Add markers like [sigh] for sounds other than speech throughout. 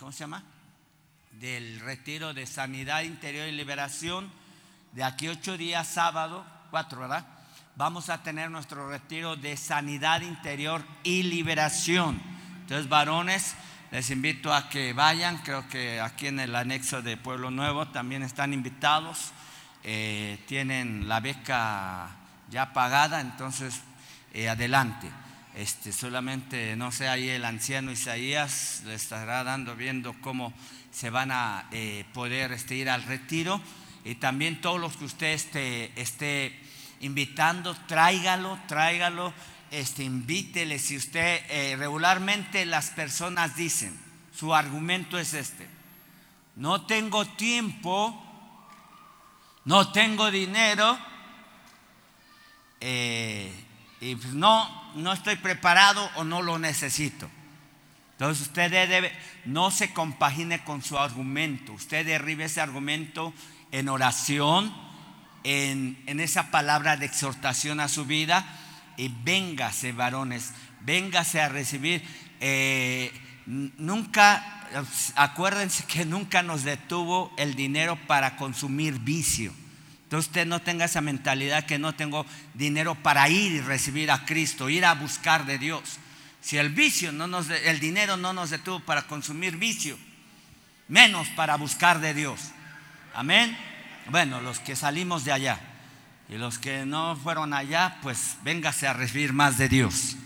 ¿cómo se llama? Del retiro de sanidad interior y liberación. De aquí ocho días, sábado, cuatro, ¿verdad? Vamos a tener nuestro retiro de sanidad interior y liberación. Entonces, varones, les invito a que vayan. Creo que aquí en el anexo de Pueblo Nuevo también están invitados. Eh, tienen la beca ya pagada, entonces eh, adelante. Este, solamente, no sé, ahí el anciano Isaías le estará dando, viendo cómo se van a eh, poder este, ir al retiro. Y también todos los que usted esté, esté invitando, tráigalo, tráigalo, este, invítele. Si usted eh, regularmente las personas dicen, su argumento es este, no tengo tiempo, no tengo dinero, y pues no, no estoy preparado o no lo necesito. Entonces usted debe, no se compagine con su argumento, usted derribe ese argumento en oración, en, en esa palabra de exhortación a su vida y véngase varones, véngase a recibir. Eh, nunca, acuérdense que nunca nos detuvo el dinero para consumir vicio. Entonces usted no tenga esa mentalidad que no tengo dinero para ir y recibir a Cristo, ir a buscar de Dios. Si el vicio no nos, el dinero no nos detuvo para consumir vicio, menos para buscar de Dios. Amén. Bueno, los que salimos de allá y los que no fueron allá, pues véngase a recibir más de Dios.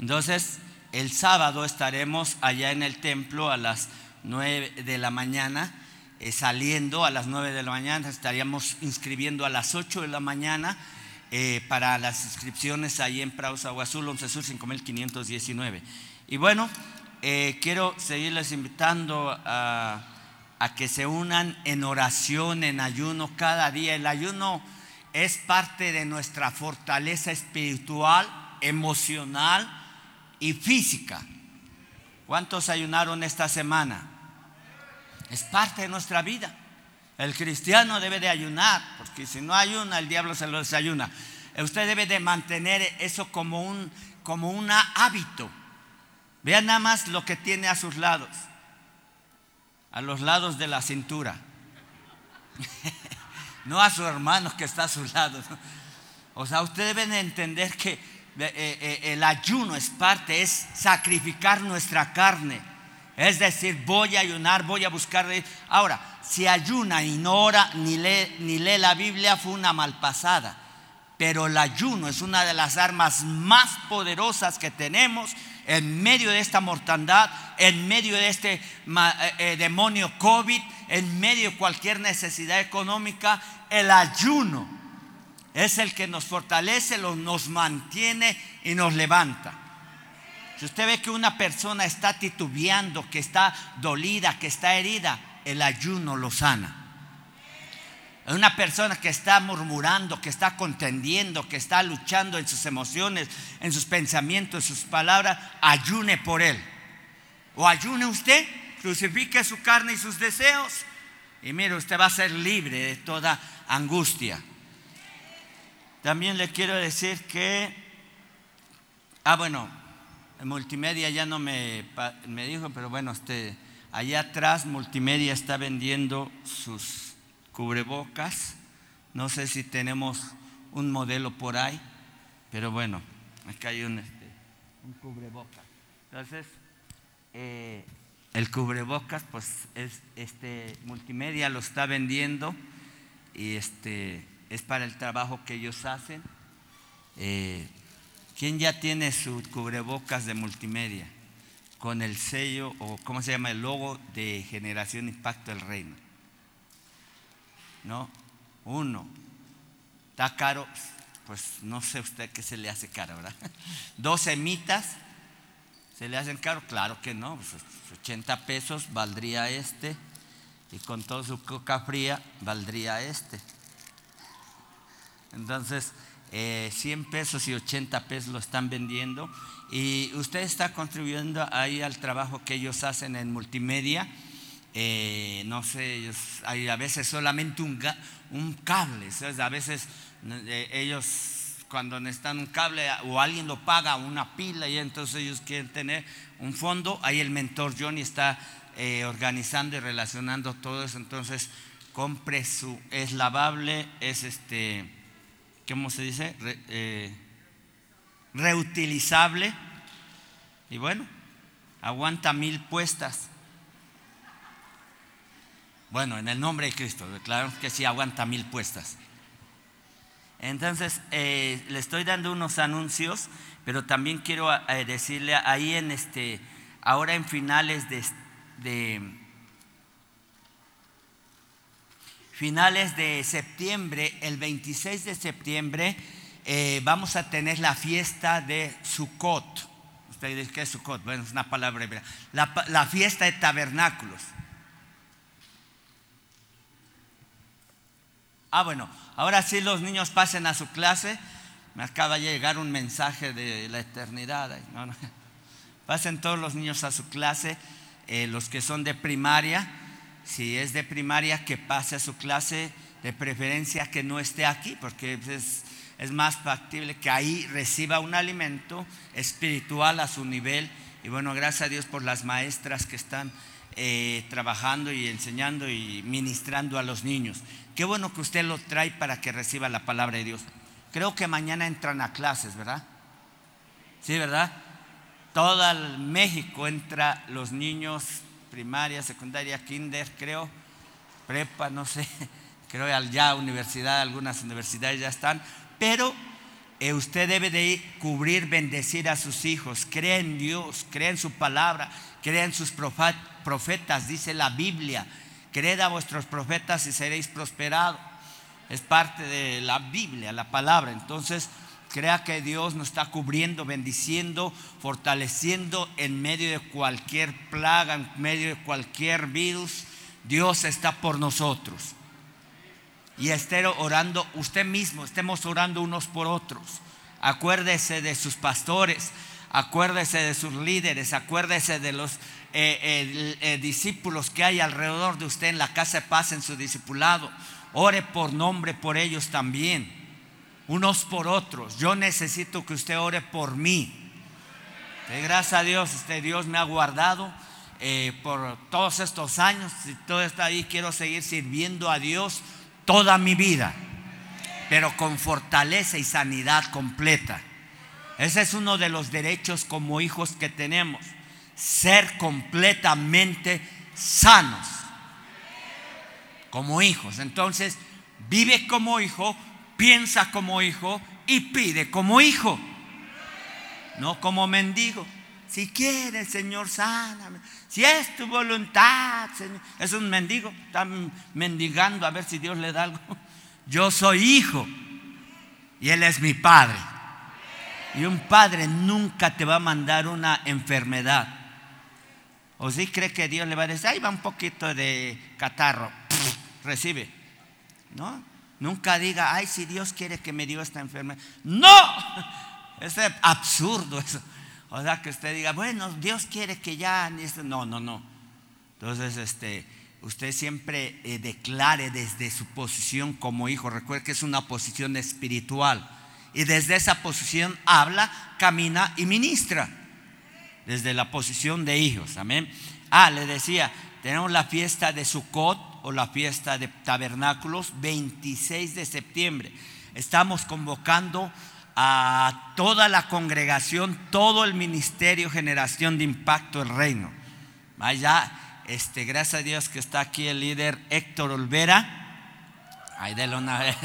Entonces, el sábado estaremos allá en el templo a las nueve de la mañana eh, saliendo a las 9 de la mañana, estaríamos inscribiendo a las 8 de la mañana eh, para las inscripciones ahí en Praus Agua Azul, 11 Sur 5519. Y bueno, eh, quiero seguirles invitando a, a que se unan en oración, en ayuno cada día. El ayuno es parte de nuestra fortaleza espiritual, emocional y física. ¿Cuántos ayunaron esta semana? Es parte de nuestra vida. El cristiano debe de ayunar, porque si no ayuna, el diablo se lo desayuna. Usted debe de mantener eso como un como un hábito. Vean nada más lo que tiene a sus lados, a los lados de la cintura. [laughs] no a su hermano que está a sus lados. O sea, usted debe de entender que eh, eh, el ayuno es parte, es sacrificar nuestra carne es decir, voy a ayunar, voy a buscar. Ahora, si ayuna y no ora ni lee, ni lee la Biblia, fue una malpasada. Pero el ayuno es una de las armas más poderosas que tenemos en medio de esta mortandad, en medio de este eh, eh, demonio COVID, en medio de cualquier necesidad económica. El ayuno es el que nos fortalece, nos mantiene y nos levanta. Si usted ve que una persona está titubeando, que está dolida, que está herida, el ayuno lo sana. Una persona que está murmurando, que está contendiendo, que está luchando en sus emociones, en sus pensamientos, en sus palabras, ayune por él. O ayune usted, crucifique su carne y sus deseos. Y mire, usted va a ser libre de toda angustia. También le quiero decir que, ah, bueno, multimedia ya no me, me dijo, pero bueno, este, allá atrás multimedia está vendiendo sus cubrebocas. No sé si tenemos un modelo por ahí, pero bueno, acá hay un, este, un cubrebocas. Entonces, eh, el cubrebocas, pues es, este, multimedia lo está vendiendo y este, es para el trabajo que ellos hacen. Eh, ¿Quién ya tiene su cubrebocas de multimedia con el sello o cómo se llama el logo de Generación Impacto del Reino? ¿No? Uno. ¿Está caro? Pues no sé usted qué se le hace caro, ¿verdad? [laughs] Dos semitas. ¿Se le hacen caro? Claro que no. 80 pues, pesos valdría este. Y con todo su coca fría valdría este. Entonces, 100 eh, pesos y 80 pesos lo están vendiendo y usted está contribuyendo ahí al trabajo que ellos hacen en multimedia. Eh, no sé, hay a veces solamente un, un cable, a veces eh, ellos cuando necesitan un cable o alguien lo paga, una pila, y entonces ellos quieren tener un fondo, ahí el mentor Johnny está eh, organizando y relacionando todo eso. Entonces, compre su, es lavable, es este, ¿cómo se dice? Eh, reutilizable. Y bueno, aguanta mil puestas. Bueno, en el nombre de Cristo, claro que sí aguanta mil puestas. Entonces, eh, le estoy dando unos anuncios, pero también quiero eh, decirle ahí en este, ahora en finales de, finales de septiembre, el 26 de septiembre, eh, vamos a tener la fiesta de Sukkot. Usted dice, ¿qué es Sukkot? Bueno, es una palabra hebrea. la fiesta de tabernáculos. Ah, bueno, ahora sí los niños pasen a su clase. Me acaba de llegar un mensaje de la eternidad. Pasen todos los niños a su clase, eh, los que son de primaria. Si es de primaria, que pase a su clase, de preferencia que no esté aquí, porque es, es más factible que ahí reciba un alimento espiritual a su nivel. Y bueno, gracias a Dios por las maestras que están eh, trabajando y enseñando y ministrando a los niños. Qué bueno que usted lo trae para que reciba la palabra de Dios. Creo que mañana entran a clases, ¿verdad? Sí, ¿verdad? Todo el México entra los niños, primaria, secundaria, kinder, creo, prepa, no sé, [laughs] creo ya universidad, algunas universidades ya están, pero eh, usted debe de cubrir, bendecir a sus hijos, cree en Dios, cree en su palabra, cree en sus profetas, dice la Biblia, creed a vuestros profetas y seréis prosperados. Es parte de la Biblia, la palabra. Entonces, crea que Dios nos está cubriendo, bendiciendo, fortaleciendo en medio de cualquier plaga, en medio de cualquier virus. Dios está por nosotros y esté orando usted mismo, estemos orando unos por otros. Acuérdese de sus pastores, acuérdese de sus líderes, acuérdese de los eh, eh, discípulos que hay alrededor de usted en la casa de paz, en su discipulado. Ore por nombre por ellos también, unos por otros. Yo necesito que usted ore por mí. gracias a Dios, este Dios me ha guardado eh, por todos estos años. Si todo está ahí, quiero seguir sirviendo a Dios toda mi vida, pero con fortaleza y sanidad completa. Ese es uno de los derechos como hijos que tenemos, ser completamente sanos como hijos. Entonces, vive como hijo, piensa como hijo y pide como hijo, no como mendigo. Si quiere, Señor, sáname. Si es tu voluntad, Señor. Es un mendigo, está mendigando a ver si Dios le da algo. [laughs] Yo soy hijo y Él es mi padre. Y un padre nunca te va a mandar una enfermedad. ¿O si cree que Dios le va a decir, ahí va un poquito de catarro? [laughs] recibe. ¿No? Nunca diga, ay, si Dios quiere que me dio esta enfermedad. No, [laughs] es absurdo eso. O sea, que usted diga, bueno, Dios quiere que ya... No, no, no. Entonces, este, usted siempre eh, declare desde su posición como hijo. Recuerde que es una posición espiritual. Y desde esa posición habla, camina y ministra. Desde la posición de hijos. Amén. Ah, le decía, tenemos la fiesta de Sukkot o la fiesta de tabernáculos 26 de septiembre. Estamos convocando a toda la congregación, todo el ministerio, generación de impacto, el reino. Vaya, este, gracias a Dios que está aquí el líder Héctor Olvera. Ahí déle una vez,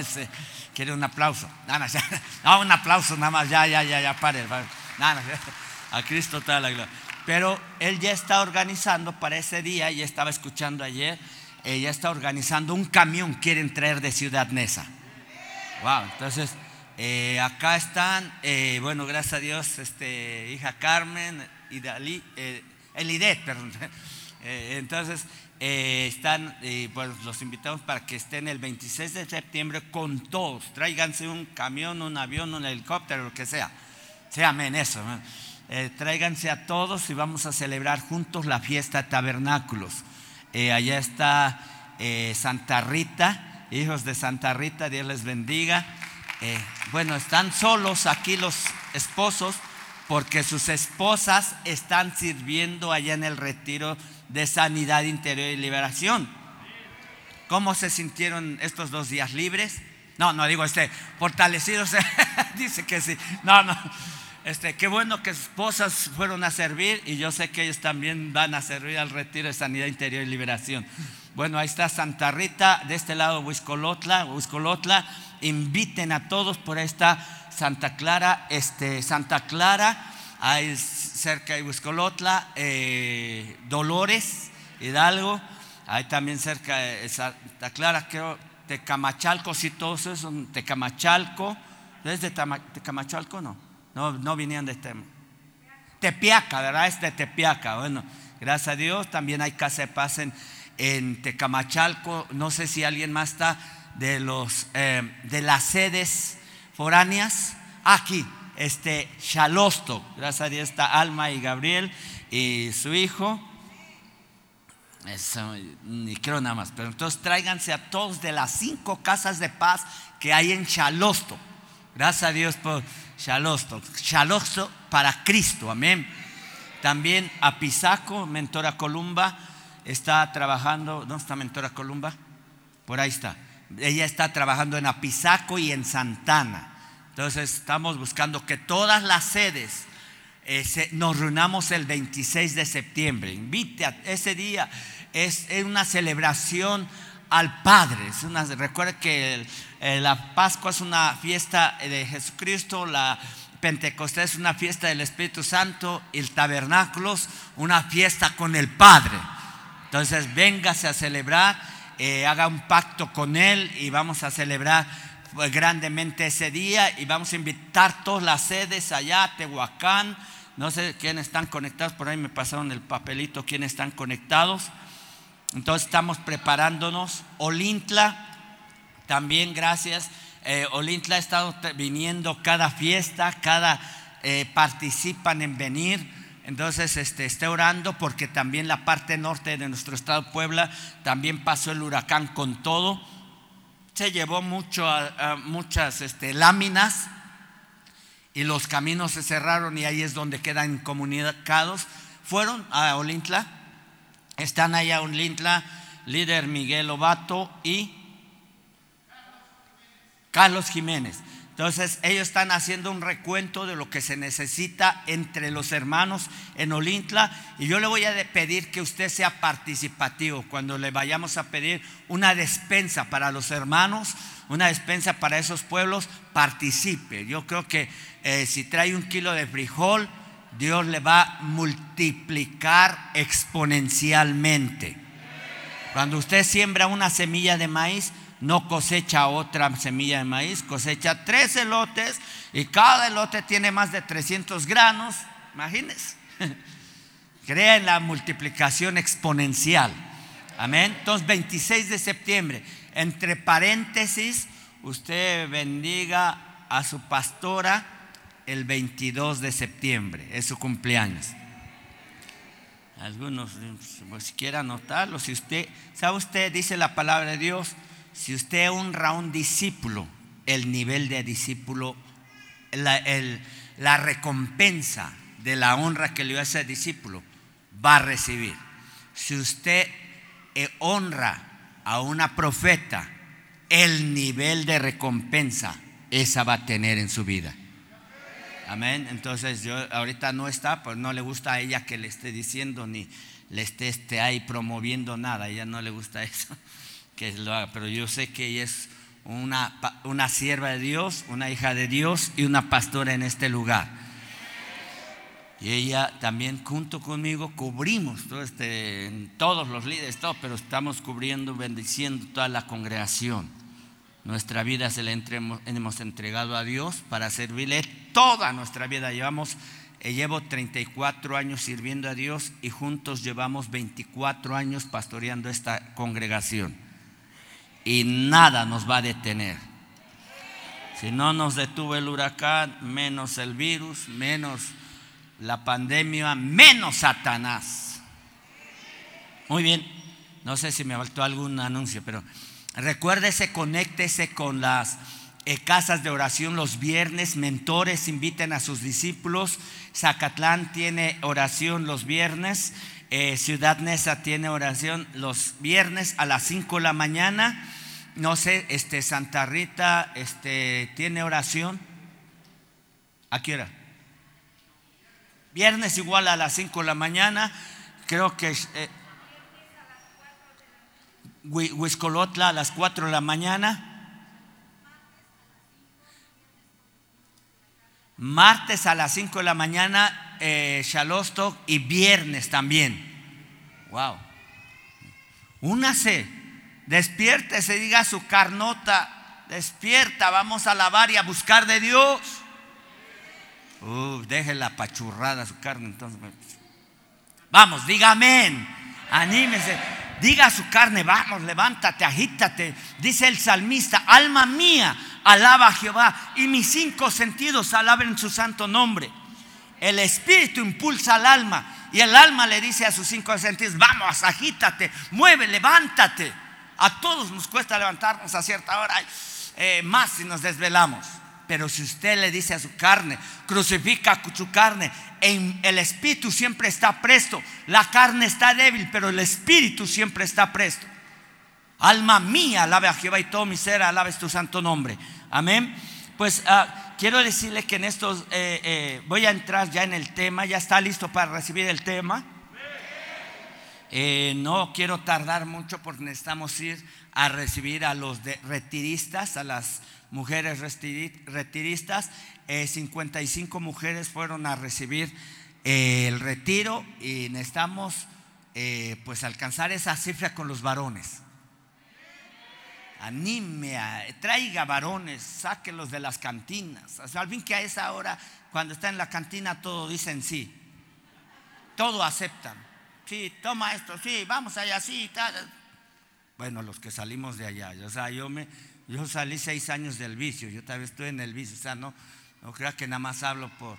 quiere un aplauso. [laughs] No, un aplauso nada más, ya, ya, ya, ya, pare. [laughs] a Cristo toda la gloria. Pero él ya está organizando para ese día, ya estaba escuchando ayer, ella está organizando un camión, quieren traer de Ciudad Neza. Wow, entonces eh, acá están, eh, bueno, gracias a Dios, este, hija Carmen [laughs] y Dalí, eh, perdón. entonces, están, pues los invitamos para que estén el 26 de septiembre con todos. Tráiganse un camión, un avión, un helicóptero, lo que sea. Sí, amén, eso. tráiganse a todos y vamos a celebrar juntos la fiesta tabernáculos. Allá está Santa Rita, hijos de Santa Rita, Dios les bendiga. Eh, bueno, están solos aquí los esposos porque sus esposas están sirviendo allá en el retiro de sanidad interior y liberación. ¿Cómo se sintieron estos dos días libres? No, no digo este, fortalecidos, [laughs] dice que sí. No, no. Este, qué bueno que esposas fueron a servir y yo sé que ellos también van a servir al retiro de sanidad interior y liberación. Bueno, ahí está Santa Rita, de este lado Huiscolotla, Huiscolotla. Inviten a todos por esta Santa Clara, este, Santa Clara, ahí cerca de Huiscolotla, eh, Dolores, Hidalgo, ahí también cerca de Santa Clara, creo, Tecamachalco, sí, todos esos son Tecamachalco. ¿Es de Tecamachalco no? No, no vinieron de este. Tepiaca, ¿verdad? Es de Tepiaca. Bueno, gracias a Dios. También hay casa de paz en, Tecamachalco. No sé si alguien más está de, los, eh, de las sedes foráneas. Aquí, este Shalosto. Gracias a Dios está Alma y Gabriel y su hijo. Ni creo nada más. Pero entonces tráiganse a todos de las cinco casas de paz que hay en Chalosto. Gracias a Dios por Chalosto. Chalosto para Cristo, amén. También a Pisaco, Mentora Columba, está trabajando. ¿Dónde está Mentora Columba? Por ahí está. Ella está trabajando en Apizaco y en Santana. Entonces estamos buscando que todas las sedes nos reunamos el 26 de septiembre. Invite a ese día, es, una celebración al Padre. Es una, recuerde que la Pascua es una fiesta de Jesucristo, la Pentecostés es una fiesta del Espíritu Santo, el tabernáculo es una fiesta con el Padre. Entonces, véngase a celebrar, eh, haga un pacto con Él y vamos a celebrar pues, grandemente ese día y vamos a invitar todas las sedes allá, Tehuacán, no sé quiénes están conectados, por ahí me pasaron el papelito, quiénes están conectados. Entonces estamos preparándonos. Olintla, también gracias. Eh, Olintla ha estado viniendo cada fiesta, cada eh, participan en venir. Entonces este, esté orando porque también la parte norte de nuestro estado Puebla también pasó el huracán con todo. Se llevó mucho, muchas este, láminas y los caminos se cerraron y ahí es donde quedan comunicados. Fueron a Olintla, están allá a Olintla, líder Miguel Obato y Carlos Jiménez. Entonces ellos están haciendo un recuento de lo que se necesita entre los hermanos en Olintla y yo le voy a pedir que usted sea participativo cuando le vayamos a pedir una despensa para los hermanos, una despensa para esos pueblos, participe. Yo creo que eh, si trae un kilo de frijol, Dios le va a multiplicar exponencialmente. Cuando usted siembra una semilla de maíz, no cosecha otra semilla de maíz, cosecha tres elotes y cada elote tiene más de 300 granos. Imagínense. [laughs] Crea en la multiplicación exponencial. Amén. Entonces, 26 de septiembre, entre paréntesis, usted bendiga a su pastora el 22 de septiembre, es su cumpleaños. Algunos, pues, si quiere anotarlo, si usted, ¿sabe usted? Dice la palabra de Dios si usted honra a un discípulo, el nivel de discípulo, la, recompensa de la honra que le dio a ese discípulo, va a recibir. Si usted eh, honra a una profeta, el nivel de recompensa esa va a tener en su vida. Amén. Entonces yo ahorita no está, pues no le gusta a ella que le esté diciendo ni le esté, esté ahí promoviendo nada. A ella no le gusta [laughs] eso que lo haga, pero yo sé que ella es una, una sierva de Dios, una hija de Dios y una pastora en este lugar. Y ella también junto conmigo cubrimos todo este, todos los líderes, todo, pero estamos cubriendo, bendiciendo toda la congregación. Nuestra vida se la hemos entregado a Dios para servirle toda nuestra vida. Llevamos, eh, llevo 34 años sirviendo a Dios y juntos llevamos 24 años pastoreando esta congregación y nada nos va a detener. Si no nos detuvo el huracán, menos el virus, menos la pandemia, menos Satanás. Muy bien, no sé si me faltó algún anuncio, pero recuérdese, conéctese con las eh, casas de oración los viernes, mentores inviten a sus discípulos. Zacatlán tiene oración los viernes, eh, Ciudad Neza tiene oración los viernes a las 5 de la mañana. No sé, este, Santa Rita este, tiene oración. ¿A qué hora? Viernes igual a las 5 de la mañana. Creo que eh, Huiscolotla a las 4 de la mañana. Martes a las 5 de la mañana, eh, y viernes también. Wow. Únase, despiértese, diga su carnota, despierta, vamos a alabar y a buscar de Dios. Deje la pachurrada su carne entonces. Vamos, diga amén. Anímese. Diga a su carne, vamos, levántate, agítate. Dice el salmista, alma mía, alaba a Jehová y mis cinco sentidos alaben su santo nombre. El espíritu impulsa al alma y el alma le dice a sus cinco sentidos, vamos, agítate, mueve, levántate. A todos nos cuesta levantarnos a cierta hora, eh, más si nos desvelamos. Pero si usted le dice a su carne, crucifica su carne, el espíritu siempre está presto. La carne está débil, pero el espíritu siempre está presto. Alma mía, alabe a Jehová y todo mi ser, alabes tu santo nombre. Amén. Pues ah, quiero decirle que en estos, eh, eh, voy a entrar ya en el tema, ya está listo para recibir el tema. Eh, no quiero tardar mucho porque necesitamos ir a recibir a los retiristas, a las mujeres retiristas. 55 eh, mujeres fueron a recibir eh, el retiro y necesitamos eh, pues alcanzar esa cifra con los varones. Anime, traiga varones, sáquelos de las cantinas. Salven que a esa hora, cuando está en la cantina, todo dicen sí. Todo aceptan. Sí, toma esto, sí, vamos allá, sí. Bueno, los que salimos de allá. O sea, yo me, yo salí seis años del vicio, yo vez estoy en el vicio, o sea, no, no crea que nada más hablo por...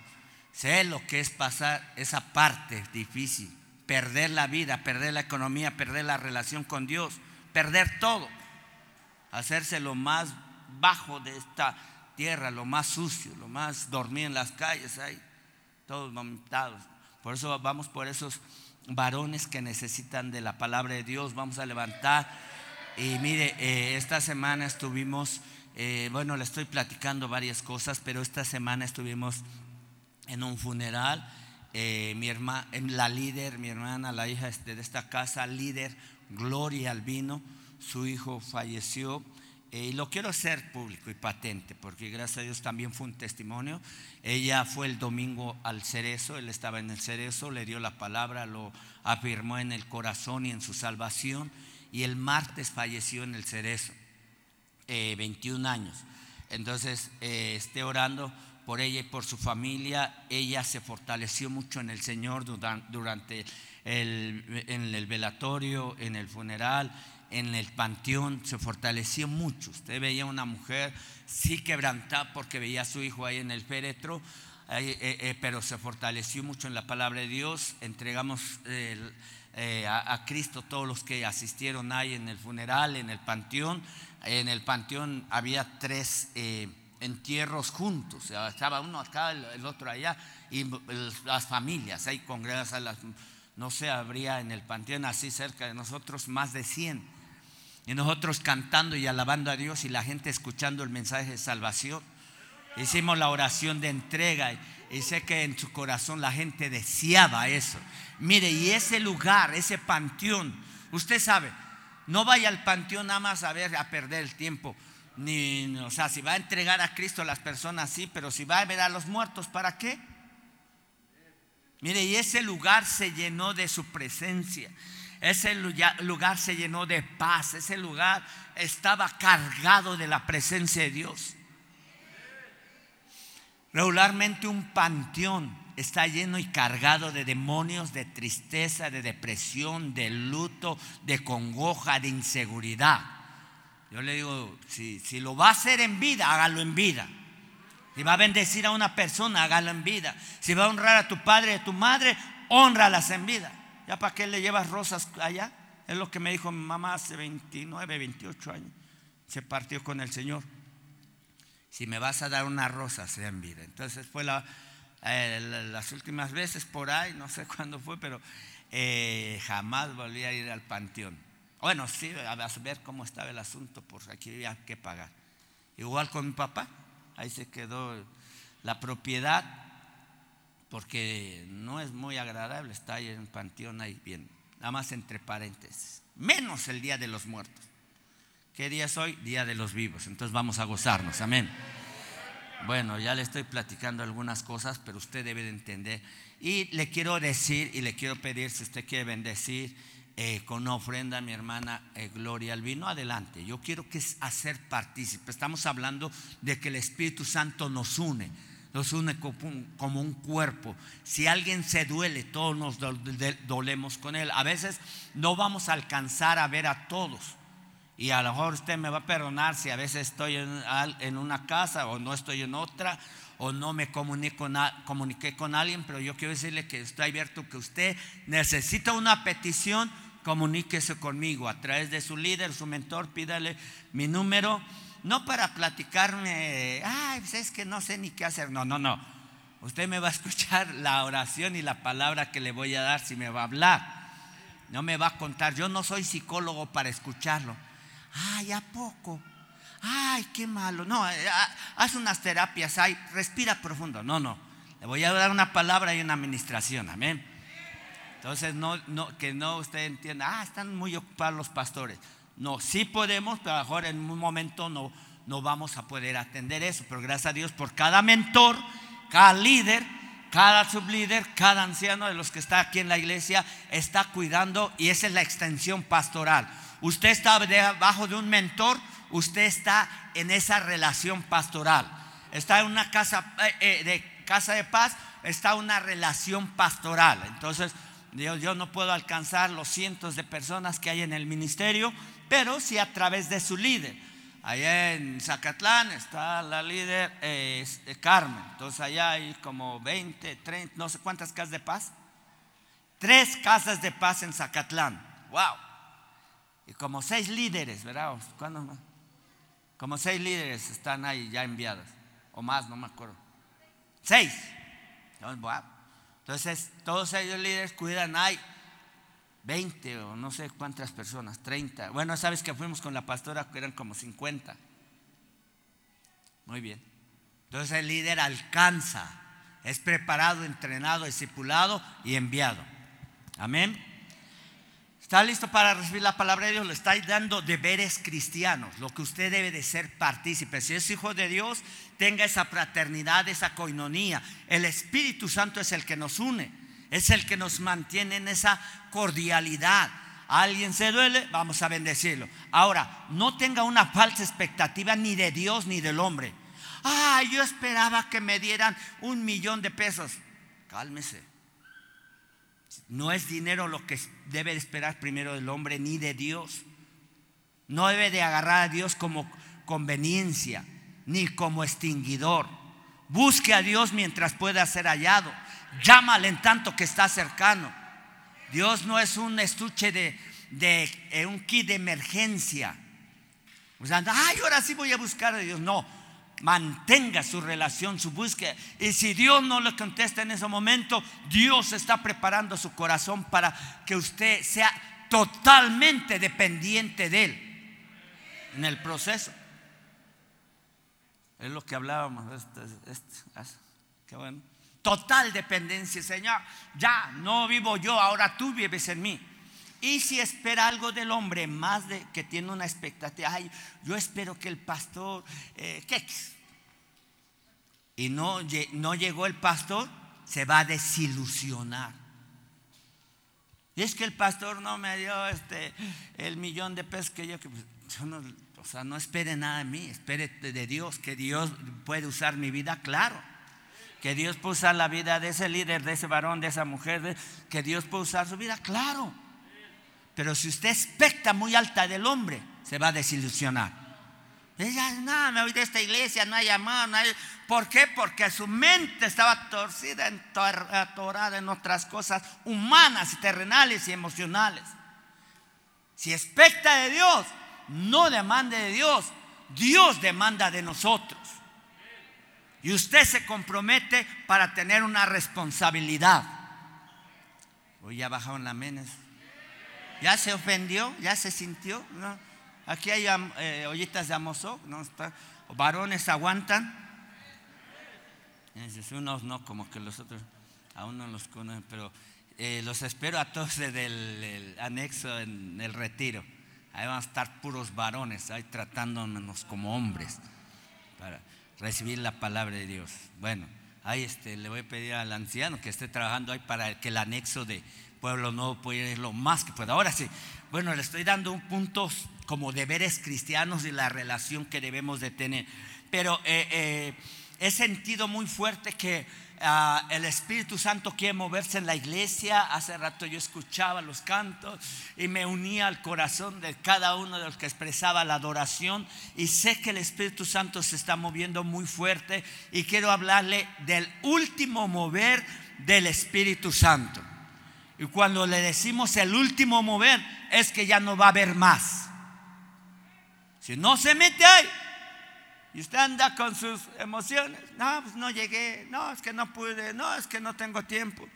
Sé lo que es pasar esa parte difícil, perder la vida, perder la economía, perder la relación con Dios, perder todo, hacerse lo más bajo de esta tierra, lo más sucio, lo más dormir en las calles ahí, todos vomitados. Por eso vamos por esos varones que necesitan de la palabra de Dios, vamos a levantar y mire, eh, esta semana estuvimos, eh, bueno, le estoy platicando varias cosas, pero esta semana estuvimos en un funeral. Eh, mi hermana, la líder, mi hermana, la hija este, de esta casa, líder, Gloria Albino, su hijo falleció. y lo quiero hacer público y patente, porque gracias a Dios también fue un testimonio. Ella fue el domingo al cerezo, él estaba en el cerezo, le dio la palabra, lo afirmó en el corazón y en su salvación y el martes falleció en el cerezo, 21 eh, años. Entonces, eh, esté orando por ella y por su familia. Ella se fortaleció mucho en el Señor durante el, en el velatorio, en el funeral, en el panteón. Se fortaleció mucho. Usted veía una mujer, sí quebrantada porque veía a su hijo ahí en el féretro. Eh, pero se fortaleció mucho en la palabra de Dios. Entregamos el eh, a, Cristo todos los que asistieron ahí en el funeral, en el panteón. En el panteón había tres eh, entierros juntos, estaba uno acá, el, otro allá, y las familias ahí congregadas, las, no sé, habría en el panteón así cerca de nosotros más de 100. Y nosotros cantando y alabando a Dios y la gente escuchando el mensaje de salvación. Hicimos la oración de entrega y sé que en su corazón la gente deseaba eso. Mire, y ese lugar, ese panteón, usted sabe, no vaya al panteón nada más a ver, a perder el tiempo. Ni, o sea, si va a entregar a Cristo a las personas, sí, pero si va a ver a los muertos, ¿para qué? Mire, y ese lugar se llenó de su presencia. Ese lugar se llenó de paz. Ese lugar estaba cargado de la presencia de Dios. Regularmente un panteón está lleno y cargado de demonios, de tristeza, de depresión, de luto, de congoja, de inseguridad. Yo le digo, si, si lo va a hacer en vida, hágalo en vida. Si va a bendecir a una persona, hágalo en vida. Si va a honrar a tu padre y a tu madre, honralas en vida. ¿Ya para qué le llevas rosas allá? Es lo que me dijo mi mamá hace 29, 28 años. Se partió con el Señor. Si me vas a dar una rosa, sea en vida. Entonces fue eh, las últimas veces por ahí, no sé [laughs] cuándo fue, pero eh, jamás volví a ir al panteón. Bueno, sí, a ver cómo estaba el asunto, porque aquí había que pagar. Igual con mi papá, ahí se quedó la propiedad, porque no es muy agradable estar ahí en el panteón ahí bien, nada más entre paréntesis, menos el día de los muertos. ¿Qué día es hoy? Día de los vivos, entonces vamos a gozarnos, amén. Bueno, ya le estoy platicando algunas cosas, pero usted debe de entender. Y le quiero decir y le quiero pedir, si usted quiere bendecir eh, con una ofrenda a mi hermana eh, Gloria Albino, adelante. Yo quiero que hacer partícipe. Estamos hablando de que el Espíritu Santo nos une, nos une como un cuerpo. Si alguien se duele, todos nos dolemos con él. A veces no vamos a alcanzar a ver a todos y a lo mejor usted me va a perdonar si a veces estoy en, una casa o no estoy en otra o no me comuniqué con alguien, pero yo quiero decirle que estoy abierto, que usted necesita una petición, comuníquese conmigo a través de su líder, su mentor, pídale mi número, no para platicarme, ay, pues es que no sé ni qué hacer, no, no, no. Usted me va a [laughs] escuchar la oración y la palabra que le voy a dar si me va a hablar. No me va a contar, yo no soy psicólogo para escucharlo ay, ¿a poco? Ay, qué malo. No, eh, haz unas terapias, ay, respira profundo. No, no. Le voy a dar una palabra y una administración, amén. Entonces, no, no, que no usted entienda, ah, están muy ocupados los pastores. No, sí podemos, pero a lo mejor en un momento no, no vamos a poder atender eso. Pero gracias a Dios por cada mentor, cada líder, cada sublíder, cada anciano de los que está aquí en la iglesia está cuidando y esa es la extensión pastoral. Usted está debajo de un mentor, usted está en esa relación pastoral. Está en una casa eh, eh, de casa de paz, está una relación pastoral. Entonces, yo, yo no puedo alcanzar los cientos de personas que hay en el ministerio, pero sí a través de su líder. Allá en Zacatlán está la líder eh, Carmen. Entonces allá hay como 20, 30, no sé cuántas casas de paz. Tres casas de paz en Zacatlán. ¡Wow! Y como seis líderes, ¿verdad? ¿Cuándo? Como seis líderes están ahí ya enviados. O más, no me acuerdo. Seis. Entonces, todos ellos líderes cuidan, hay 20 o no sé cuántas personas, 30. Bueno, sabes que fuimos con la pastora que eran como 50. Muy bien. Entonces el líder alcanza, es preparado, entrenado, discipulado y enviado. Amén. ¿Está listo para recibir la palabra de Dios? Le está dando deberes cristianos, lo que usted debe de ser partícipe. Si es hijo de Dios, tenga esa fraternidad, esa coinonía. El Espíritu Santo es el que nos une, es el que nos mantiene en esa cordialidad. alguien se duele, vamos a bendecirlo. Ahora, no tenga una falsa expectativa ni de Dios ni del hombre. Ah, yo esperaba que me dieran un millón de pesos. Cálmese. No es dinero lo que debe esperar primero del hombre ni de Dios. No debe de agarrar a Dios como conveniencia ni como extinguidor. Busque a Dios mientras pueda ser hallado. Llámale en tanto que está cercano. Dios no es un estuche de, de eh, un kit de emergencia. O sea, ay, ahora sí voy a buscar a Dios. No, mantenga su relación, su búsqueda. Y si Dios no le contesta en ese momento, Dios está preparando su corazón para que usted sea totalmente dependiente de Él en el proceso. Es lo que hablábamos. Este, este, qué bueno. Total dependencia, Señor. Ya no vivo yo, ahora tú vives en mí. Y si espera algo del hombre, más de que tiene una expectativa, ay, yo espero que el pastor, eh, ¿qué? Y no, no llegó el pastor, se va a desilusionar. Y es que el pastor no me dio este, el millón de pesos que yo, que, pues, no, o sea, no espere nada de mí, espere de Dios, que Dios puede usar mi vida, claro. Que Dios puede usar la vida de ese líder, de ese varón, de esa mujer, que Dios puede usar su vida, claro. Pero si usted expecta muy alta del hombre, se va a desilusionar. Ella, no, me voy de esta iglesia, no hay amor, no hay... ¿Por qué? Porque su mente estaba torcida, atorada en otras cosas humanas, terrenales y emocionales. Si expecta de Dios, no demande de Dios, Dios demanda de nosotros. Y usted se compromete para tener una responsabilidad. Hoy ya bajaron la menes. ¿Ya se ofendió? ¿Ya se sintió? Aquí hay eh, ollitas de amoso, ¿no? Está, varones aguantan. Unos no, como que los otros aún no los conocen, pero eh, los espero a todos desde el, anexo en el retiro. Ahí van a estar puros varones, ahí tratándonos como hombres para recibir la palabra de Dios. Bueno, ahí este, le voy a pedir al anciano que esté trabajando ahí para que el anexo de Pueblo Nuevo pueda ir lo más que pueda. Ahora sí, bueno, le estoy dando un punto como deberes cristianos y la relación que debemos de tener. Pero eh, eh, he sentido muy fuerte que Ah, el Espíritu Santo quiere moverse en la iglesia. Hace rato yo escuchaba los cantos y me unía al corazón de cada uno de los que expresaba la adoración. Y sé que el Espíritu Santo se está moviendo muy fuerte y quiero hablarle del último mover del Espíritu Santo. Y cuando le decimos el último mover es que ya no va a haber más. Si no se mete ahí, y usted anda con sus emociones. No, pues no llegué. No, es que no pude. No, es que no tengo tiempo.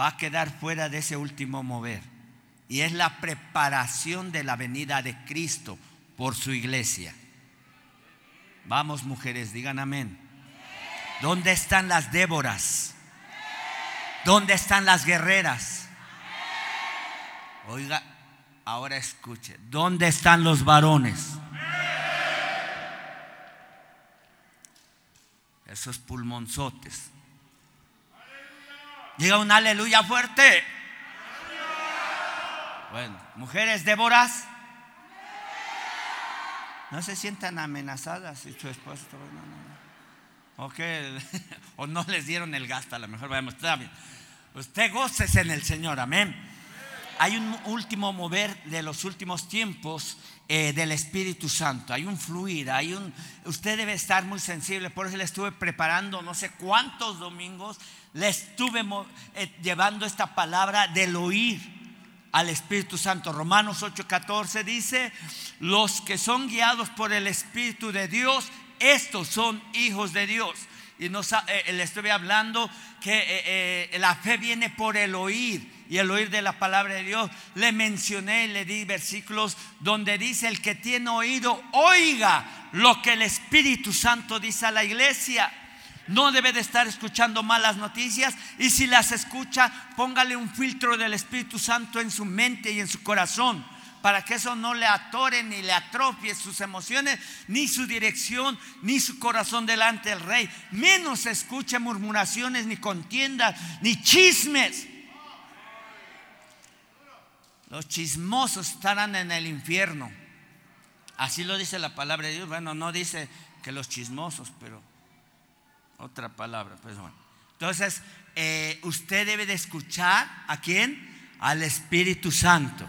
Va a quedar fuera de ese último mover. Y es la preparación de la venida de Cristo por su iglesia. Vamos mujeres, digan amén. ¿Dónde están las Déboras? ¿Dónde están las guerreras? Oiga, ahora escuche. ¿Dónde están los varones? esos pulmonzotes. Diga un aleluya fuerte. Bueno, mujeres déboras. No se sientan amenazadas si su esposo. No, no, [laughs] o no les dieron el gasto, a lo mejor vamos. Usted goces en el Señor, amén. Hay un último mover de los últimos tiempos eh, del Espíritu Santo. Hay un fluir, hay un. Usted debe estar muy sensible. Por eso le estuve preparando no sé cuántos domingos. Le estuve eh, llevando esta palabra del oír al Espíritu Santo. Romanos 8:14 dice: Los que son guiados por el Espíritu de Dios, estos son hijos de Dios. Y nos, eh, le estuve hablando que la fe viene por el oír y el oír de la palabra de Dios. Le mencioné y le di versículos donde dice, el que tiene oído, oiga lo que el Espíritu Santo dice a la iglesia. No debe de estar escuchando malas noticias y si las escucha, póngale un filtro del Espíritu Santo en su mente y en su corazón para que eso no le atore ni le atrofie sus emociones, ni su dirección, ni su corazón delante del rey. Menos escuche murmuraciones, ni contiendas, ni chismes. Los chismosos estarán en el infierno. Así lo dice la palabra de Dios. Bueno, no dice que los chismosos, pero otra palabra. Pues bueno. Entonces, eh, usted debe de escuchar a quién? Al Espíritu Santo.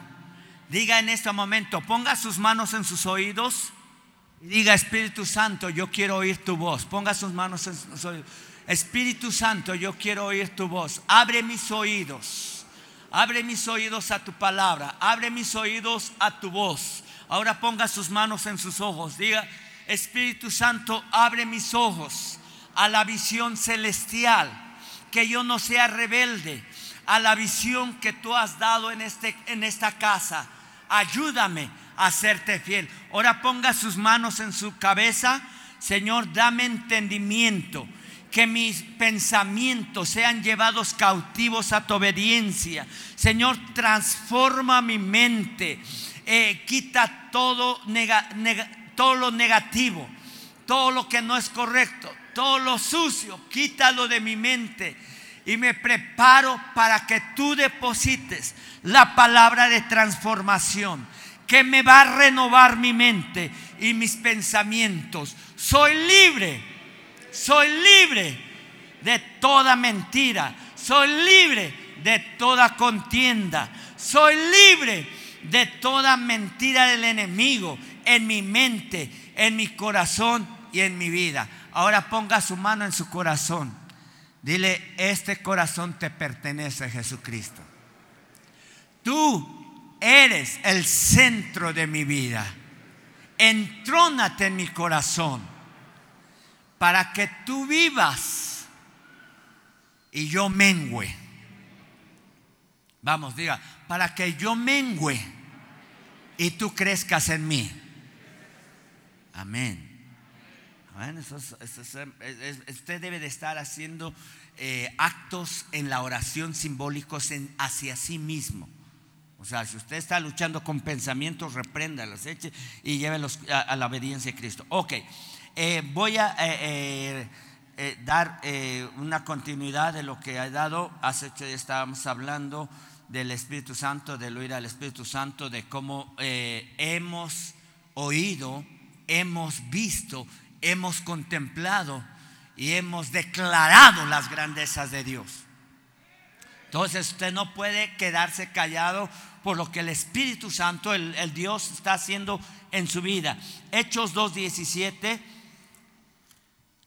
Diga en este momento, ponga sus manos en sus oídos diga, Espíritu Santo, yo quiero oír tu voz. Ponga sus manos en sus oídos. Espíritu Santo, yo quiero oír tu voz. Abre mis oídos Abre mis oídos a tu palabra. Abre mis oídos a tu voz. Ahora ponga sus manos en sus ojos. Diga, Espíritu Santo, abre mis ojos a la visión celestial. Que yo no sea rebelde a la visión que tú has dado en, este, en esta casa. Ayúdame a serte fiel. Ahora ponga sus manos en su cabeza. Señor, dame entendimiento que mis pensamientos sean llevados cautivos a tu obediencia. Señor, transforma mi mente. Eh, quita todo, todo lo negativo, todo lo que no es correcto, todo lo sucio, quítalo de mi mente. Y me preparo para que tú deposites la palabra de transformación que me va a renovar mi mente y mis pensamientos. Soy libre soy libre de toda mentira. Soy libre de toda contienda. Soy libre de toda mentira del enemigo en mi mente, en mi corazón y en mi vida. Ahora ponga su mano en su corazón. Dile, este corazón te pertenece a Jesucristo. Tú eres el centro de mi vida. Entrónate en mi corazón para que tú vivas y yo mengüe. Vamos, diga, para que yo mengüe y tú crezcas en mí. Amén. Usted debe de estar haciendo eh, actos en la oración simbólicos hacia sí mismo. O sea, si usted está luchando con pensamientos, repréndalos, eche y llévelos a, la obediencia de Cristo. Ok, eh, voy a eh, dar una continuidad de lo que ha dado. Hace ocho días estábamos hablando del Espíritu Santo, del oír al Espíritu Santo, de cómo hemos oído, hemos visto, hemos contemplado y hemos declarado las grandezas de Dios. Entonces usted no puede quedarse callado por lo que el Espíritu Santo, el, Dios, está haciendo en su vida. Hechos 2.17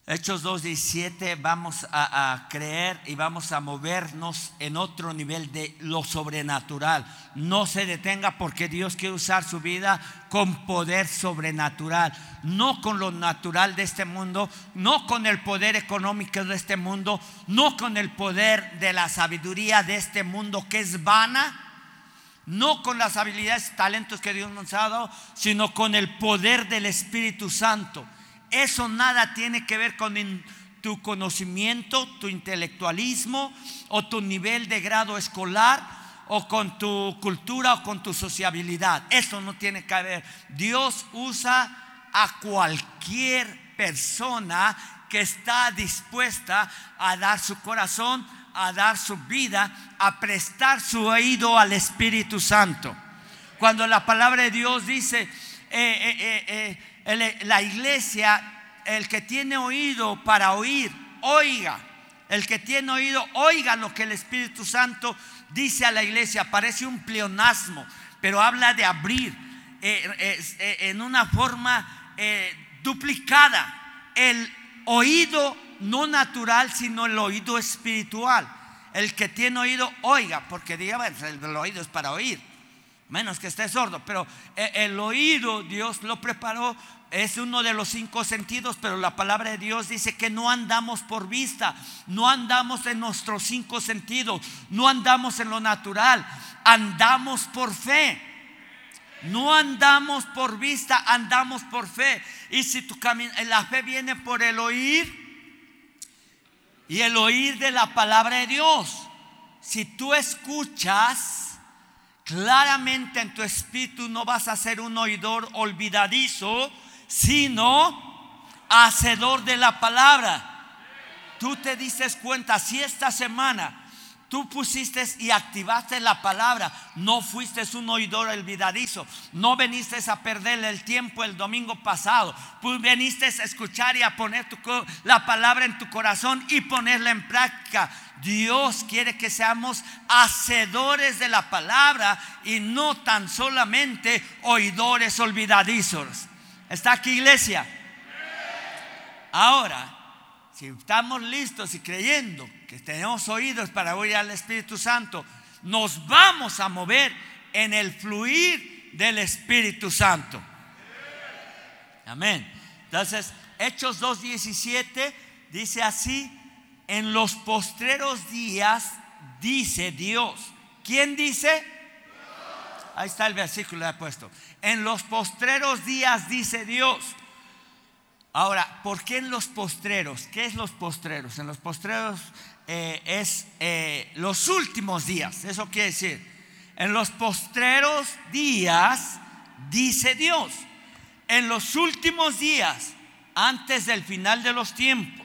Hechos 2.17 vamos a, creer y vamos a movernos en otro nivel de lo sobrenatural. No se detenga porque Dios quiere usar su vida con poder sobrenatural, no con lo natural de este mundo, no con el poder económico de este mundo, no con el poder de la sabiduría de este mundo que es vana, no con las habilidades y talentos que Dios nos ha dado, sino con el poder del Espíritu Santo eso nada tiene que ver con tu conocimiento, tu intelectualismo o tu nivel de grado escolar o con tu cultura o con tu sociabilidad. Eso no tiene que ver. Dios usa a cualquier persona que está dispuesta a dar su corazón, a dar su vida, a prestar su oído al Espíritu Santo. Cuando la palabra de Dios dice, eh, eh, eh, la iglesia, el que tiene oído para oír, oiga. El que tiene oído, oiga lo que el Espíritu Santo dice a la iglesia. Parece un pleonasmo, pero habla de abrir eh, eh, en una forma eh, duplicada. El oído no natural, sino el oído espiritual. El que tiene oído, oiga, porque diga, el oído es para oír menos que esté sordo, pero el oído Dios lo preparó es uno de los cinco sentidos, pero la palabra de Dios dice que no andamos por vista, no andamos en nuestros cinco sentidos, no andamos en lo natural, andamos por fe. No andamos por vista, andamos por fe. Y si tu camino, la fe viene por el oír y el oír de la palabra de Dios. Si tú escuchas claramente en tu espíritu, no vas a ser un oidor olvidadizo, sino hacedor de la palabra. Tú te dices cuenta, si esta semana tú pusiste y activaste la palabra, no fuiste un oidor olvidadizo, no veniste a perderle el tiempo el domingo pasado, pues veniste a escuchar y a poner la palabra en tu corazón y ponerla en práctica. Dios quiere que seamos hacedores de la palabra y no tan solamente oidores olvidadizos. ¿Está aquí iglesia? Ahora, si estamos listos y creyendo que tenemos oídos para oír al Espíritu Santo, nos vamos a mover en el fluir del Espíritu Santo. Amén. Entonces, Hechos 2.17 dice así, en los postreros días dice Dios. ¿Quién dice? Ahí está el versículo he puesto. En los postreros días dice Dios. Ahora, ¿por qué en los postreros? ¿Qué es los postreros? En los postreros eh, es eh, los últimos días. Eso quiere decir, en los postreros días dice Dios. En los últimos días, antes del final de los tiempos,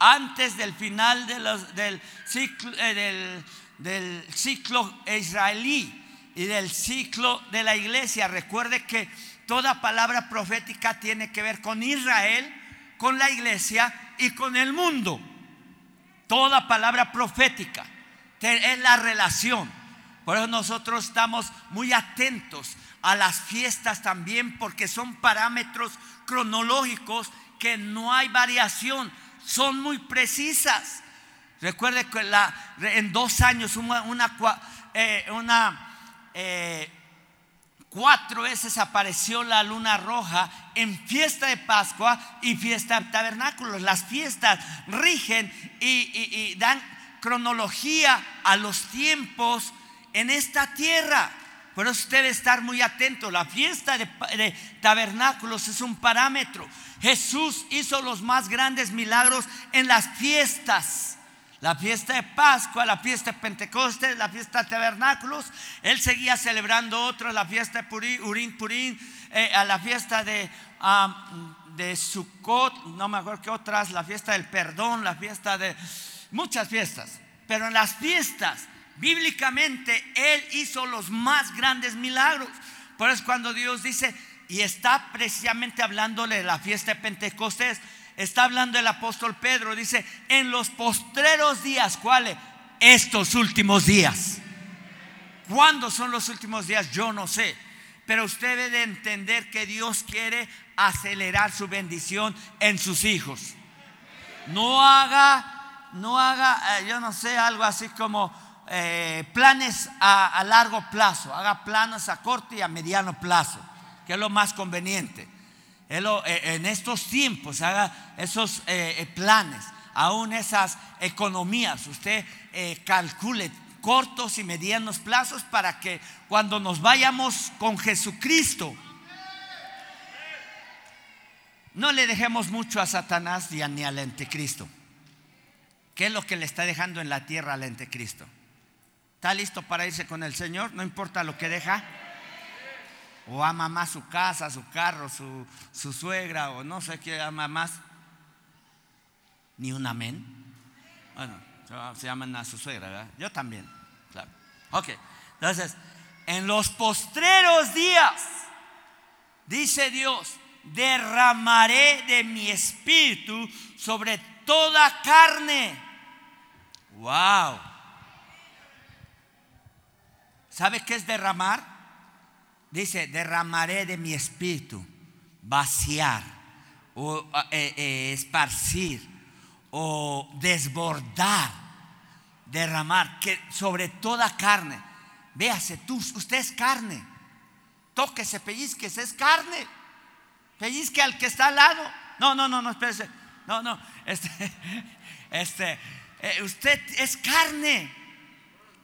antes del final del, ciclo, eh, del ciclo israelí, y del ciclo de la iglesia. Recuerde que toda palabra profética tiene que ver con Israel, con la iglesia y con el mundo. Toda palabra profética es la relación. Por eso nosotros estamos muy atentos a las fiestas también porque son parámetros cronológicos que no hay variación, son muy precisas. Recuerde que en dos años una, una, eh, una eh, cuatro veces apareció la luna roja en fiesta de Pascua y fiesta de tabernáculos. Las fiestas rigen y, dan cronología a los tiempos en esta tierra. Por eso usted debe estar muy atento. La fiesta de, tabernáculos es un parámetro. Jesús hizo los más grandes milagros en las fiestas la fiesta de Pascua, la fiesta de Pentecostés, la fiesta de Tabernáculos. Él seguía celebrando otros, la fiesta de Purín, Urín, Purín, eh, a la fiesta de, de Sukkot, no me acuerdo otras, la fiesta del perdón, la fiesta de muchas fiestas. Pero en las fiestas, bíblicamente, Él hizo los más grandes milagros. Por eso cuando Dios dice, y está precisamente hablándole de la fiesta de Pentecostés, está hablando el apóstol Pedro, dice, en los postreros días, ¿cuáles? Estos últimos días. ¿Cuándo son los últimos días? Yo no sé. Pero usted debe entender que Dios quiere acelerar su bendición en sus hijos. No haga, no haga, eh, yo no sé, algo así como eh, planes a, a largo plazo. Haga planes a corto y a mediano plazo, que es lo más conveniente. Eh, en estos tiempos haga esos eh, eh, planes, aún esas economías, usted calcule cortos y medianos plazos para que cuando nos vayamos con Jesucristo, no le dejemos mucho a Satanás ni al anticristo. ¿Qué es lo que le está dejando en la tierra al anticristo? ¿Está listo para irse con el Señor? No importa lo que deja o ama más su casa, su carro, su, suegra, o no sé qué ama más. Ni un amén. Bueno, se llaman a su suegra, ¿verdad? Yo también, claro. Ok, entonces, en los postreros días, dice Dios, derramaré de mi espíritu sobre toda carne. Wow. ¿Sabe qué es derramar? Dice, derramaré de mi espíritu, vaciar o eh, eh, esparcir o desbordar, derramar, que sobre toda carne. Véase, tú, usted es carne. Tóquese, pellizquese, es carne. Pellizque al que está al lado. No, no, no, no, espérese. No, no. Este, [laughs] este, eh, usted es carne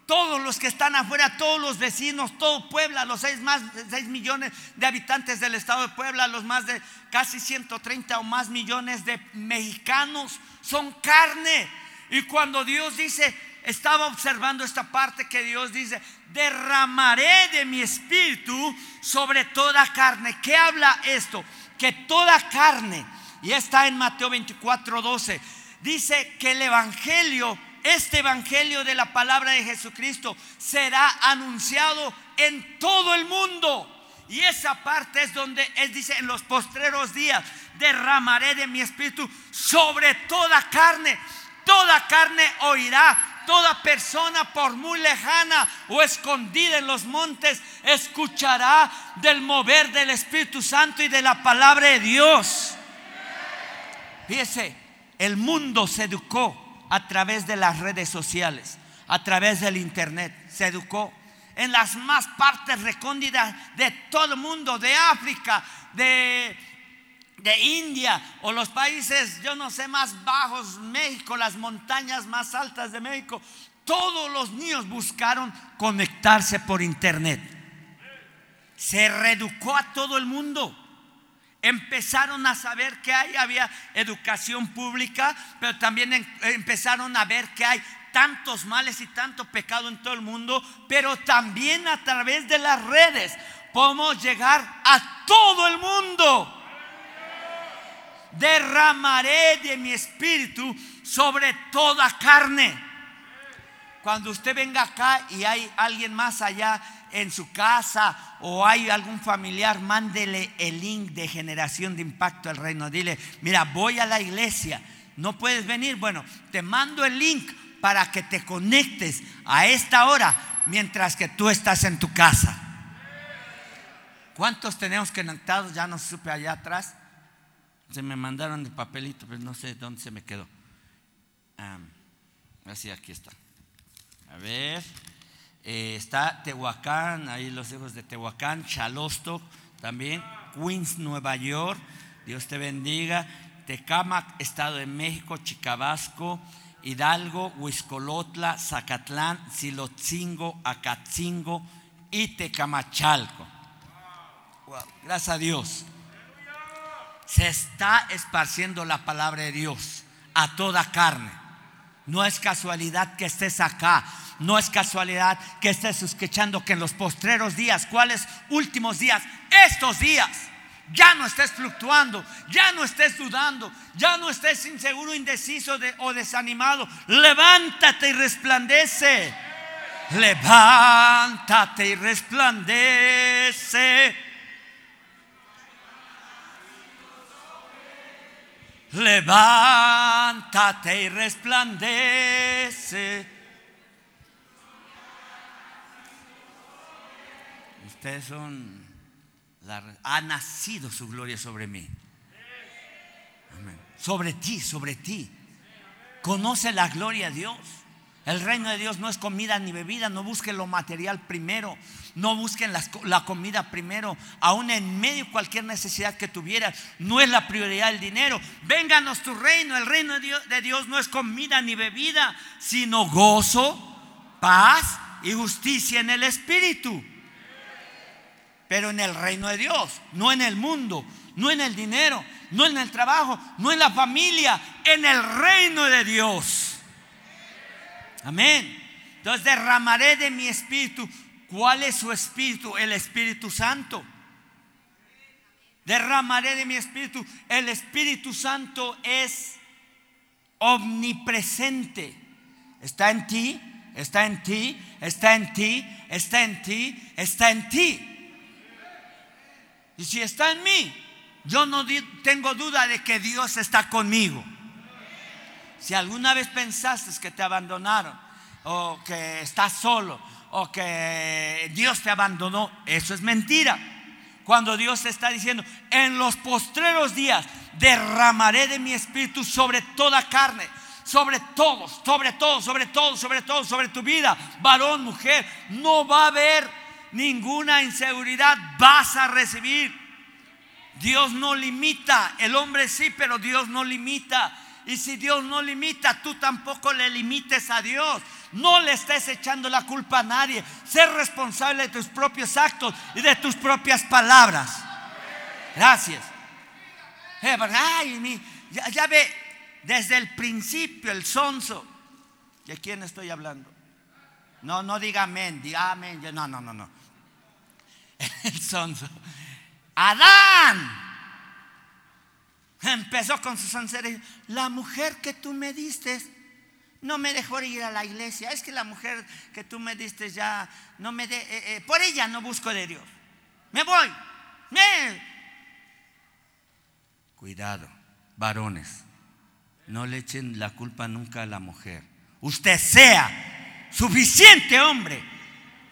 todos los que están afuera, todos los vecinos, todo Puebla, los seis más 6 millones de habitantes del estado de Puebla, los más de casi 130 o más millones de mexicanos son carne. Y cuando Dios dice, estaba observando esta parte que Dios dice, derramaré de mi espíritu sobre toda carne. ¿Qué habla esto? Que toda carne, y está en Mateo 24, 12, dice que el Evangelio este evangelio de la palabra de Jesucristo será anunciado en todo el mundo. Y esa parte es donde él dice, en los postreros días derramaré de mi espíritu sobre toda carne. Toda carne oirá, toda persona por muy lejana o escondida en los montes escuchará del mover del Espíritu Santo y de la palabra de Dios. Fíjese, el mundo se educó a través de las redes sociales, a través del internet. Se educó en las más partes recónditas de todo el mundo, de África, de, de India o los países, yo no sé, más bajos, México, las montañas más altas de México. Todos los niños buscaron conectarse por internet. Se reeducó a todo el mundo empezaron a saber que hay, había educación pública, pero también empezaron a ver que hay tantos males y tanto pecado en todo el mundo, pero también a través de las redes podemos llegar a todo el mundo. Derramaré de mi espíritu sobre toda carne. Cuando usted venga acá y hay alguien más allá en su casa o hay algún familiar, mándele el link de generación de impacto al reino. Dile, mira, voy a la iglesia, no puedes venir. Bueno, te mando el link para que te conectes a esta hora mientras que tú estás en tu casa. ¿Cuántos tenemos conectados? Ya no supe allá atrás. Se me mandaron de papelito, pero no sé dónde se me quedó. así, aquí está. A ver. Eh, está Tehuacán, ahí los hijos de Tehuacán, Chalosto también, Queens, Nueva York, Dios te bendiga. Tecamac, Estado de México, Chicabasco, Hidalgo, Huiscolotla, Zacatlán, Silotzingo, Acatzingo y Tecamachalco. gracias a Dios. Se está esparciendo la palabra de Dios a toda carne. No es casualidad que estés acá. No es casualidad que estés escuchando que en los postreros días, ¿cuáles últimos días? Estos días. Ya no estés fluctuando, ya no estés dudando, ya no estés inseguro, indeciso o desanimado. Levántate y resplandece. Levántate y resplandece. Levántate y resplandece. Ustedes son, ha nacido su gloria sobre mí. Sobre ti, sobre ti. Conoce la gloria de Dios. El reino de Dios no es comida ni bebida. No busquen lo material primero. No busquen la, comida primero. Aún en medio de cualquier necesidad que tuvieras. No es la prioridad el dinero. Vénganos tu reino. El reino de Dios, de Dios no es comida ni bebida. Sino gozo, paz y justicia en el Espíritu. Pero en el reino de Dios. No en el mundo. No en el dinero. No en el trabajo. No en la familia. En el reino de Dios. Amén. Entonces derramaré de mi espíritu. ¿Cuál es su espíritu? El Espíritu Santo. Derramaré de mi espíritu. El Espíritu Santo es omnipresente. Está en ti, está en ti, está en ti, está en ti, está en ti. Y si está en mí, yo no tengo duda de que Dios está conmigo. Si alguna vez pensaste que te abandonaron, o que estás solo, o que Dios te abandonó, eso es mentira. Cuando Dios te está diciendo, en los postreros días derramaré de mi espíritu sobre toda carne, sobre todos, sobre todos, sobre todos, sobre todos, sobre tu vida, varón, mujer, no va a haber ninguna inseguridad, vas a recibir. Dios no limita, el hombre sí, pero Dios no limita. Y si Dios no limita, tú tampoco le limites a Dios. No le estés echando la culpa a nadie. Ser responsable de tus propios actos y de tus propias palabras. Gracias. Eh, ay, ya, ve, desde el principio el sonso. ¿De quién estoy hablando? No, no diga amén, diga amén. No, no, no, no. [laughs] El sonso. Adán Empezó con su sinceridad. La mujer que tú me diste no me dejó ir a la iglesia. Es que la mujer que tú me diste ya no me de, eh, eh, por ella no busco de Dios. Me voy. Me. Cuidado, varones. No le echen la culpa nunca a la mujer. Usted sea suficiente hombre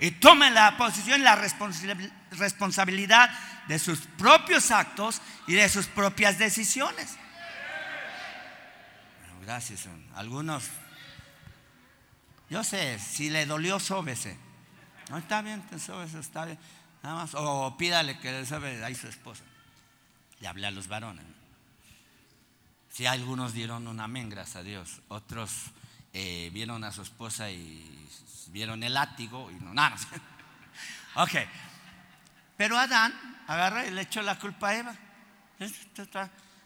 y tome la posición y la responsabilidad de sus propios actos y de sus propias decisiones. gracias. Algunos, yo sé, si le dolió, sóbese. No está bien, sóbese, está bien. Nada más, o pídale que le sobe ahí su esposa. Le hablé a los varones. Si algunos dieron un amén, gracias a Dios. Otros eh, vieron a su esposa y vieron el látigo y no, nada. [laughs] ok. Pero Adán agarra y le echó la culpa a Eva.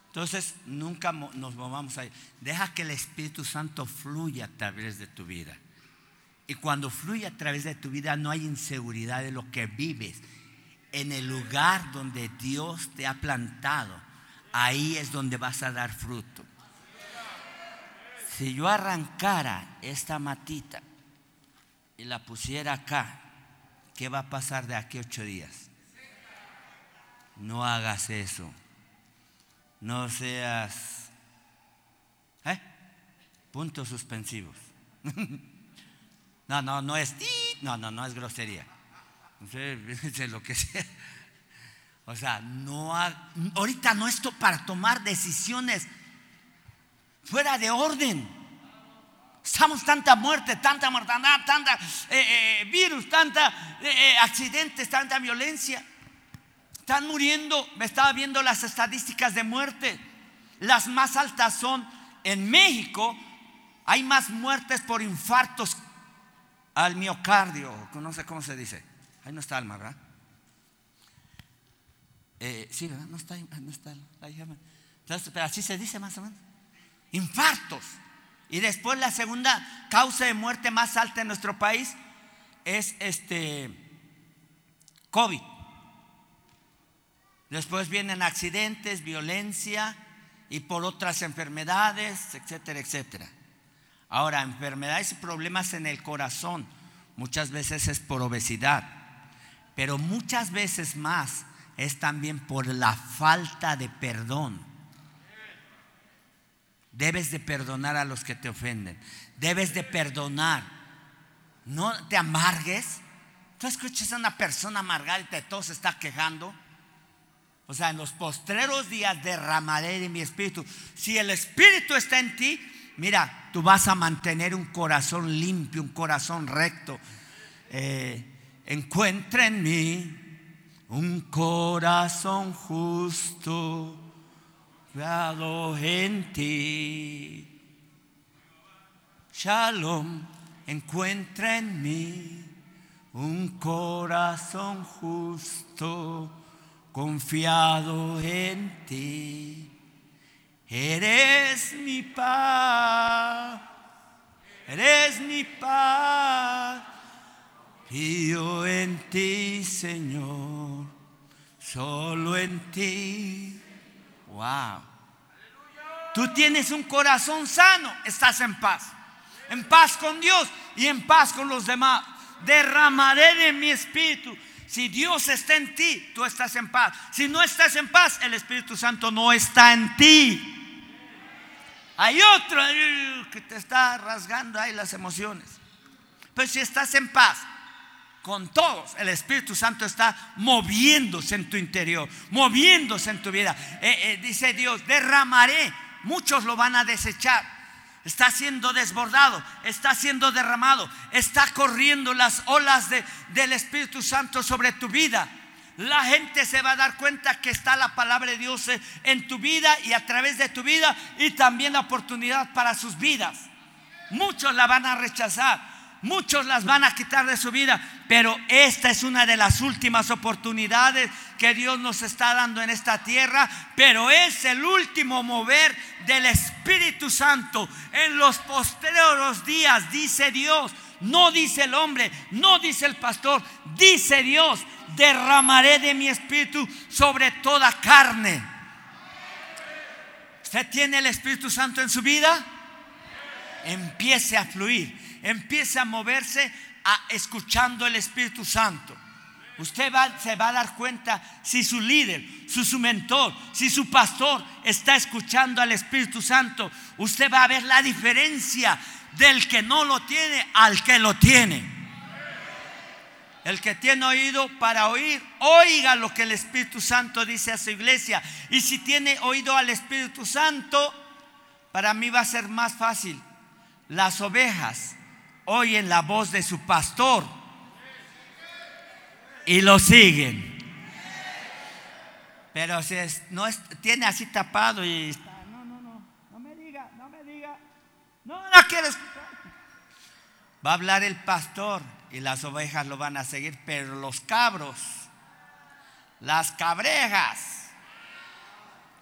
Entonces nunca nos movamos ahí. Deja que el Espíritu Santo fluya a través de tu vida. Y cuando fluye a través de tu vida no hay inseguridad de lo que vives. En el lugar donde Dios te ha plantado, ahí es donde vas a dar fruto. Si yo arrancara esta matita y la pusiera acá, ¿qué va a pasar de aquí a ocho días? No hagas eso. No seas... ¿Eh? Puntos suspensivos. [laughs] no, no, no es... No, no, no es grosería. [laughs] Lo que sea. O sea, no ahorita no esto para tomar decisiones fuera de orden. Estamos tanta muerte, tanta mortandad, tanta eh, eh, virus, tanta eh, accidentes, tanta violencia. Están muriendo, me estaba viendo las estadísticas de muerte. Las más altas son en México, hay más muertes por infartos al miocardio, no sé cómo se dice. Ahí no está alma, ¿verdad? sí, ¿verdad? No está, no está pero así se dice más o menos. Infartos. Y después la segunda causa de muerte más alta en nuestro país es este COVID. Después vienen accidentes, violencia y por otras enfermedades, etcétera, etcétera. Ahora, enfermedades y problemas en el corazón muchas veces es por obesidad, pero muchas veces más es también por la falta de perdón. Debes de perdonar a los que te ofenden. Debes de perdonar. No te amargues. Tú escuchas a una persona amargada y te todo se está quejando. O sea, en los postreros días derramaré de mi espíritu. Si el espíritu está en ti, mira, tú vas a mantener un corazón limpio, un corazón recto. Eh, encuentra en mí un corazón justo en ti. Shalom, encuentra en mí un corazón justo, confiado en ti. Eres mi paz, eres mi paz. Y yo en ti, Señor, solo en ti Wow. Tú tienes un corazón sano, estás en paz. En paz con Dios y en paz con los demás. Derramaré de mi espíritu. Si Dios está en ti, tú estás en paz. Si no estás en paz, el Espíritu Santo no está en ti. Hay otro que te está rasgando ahí las emociones. Pero si estás en paz, con todos. El Espíritu Santo está moviéndose en tu interior, moviéndose en tu vida. Eh, eh, dice Dios, derramaré. Muchos lo van a desechar. Está siendo desbordado, está siendo derramado, está corriendo las olas del Espíritu Santo sobre tu vida. La gente se va a dar cuenta que está la palabra de Dios en tu vida y a través de tu vida y también la oportunidad para sus vidas. Muchos la van a rechazar, Muchos las van a quitar de su vida, pero esta es una de las últimas oportunidades que Dios nos está dando en esta tierra, pero es el último mover del Espíritu Santo en los posteriores días, dice Dios. No dice el hombre, no dice el pastor, dice Dios, derramaré de mi espíritu sobre toda carne. ¿Usted tiene el Espíritu Santo en su vida? Empiece a fluir empiece a moverse a, escuchando el Espíritu Santo. Usted se va a dar cuenta si su líder, si su mentor, si su pastor está escuchando al Espíritu Santo. Usted va a ver la diferencia del que no lo tiene al que lo tiene. El que tiene oído para oír, oiga lo que el Espíritu Santo dice a su iglesia. Y si tiene oído al Espíritu Santo, para mí va a ser más fácil. Las ovejas oyen la voz de su pastor y lo siguen. Pero si no tiene así tapado y no, no, no, no me diga, no me diga, no, no quiero Va a hablar el pastor y las ovejas lo van a seguir, pero los cabros, las cabrejas,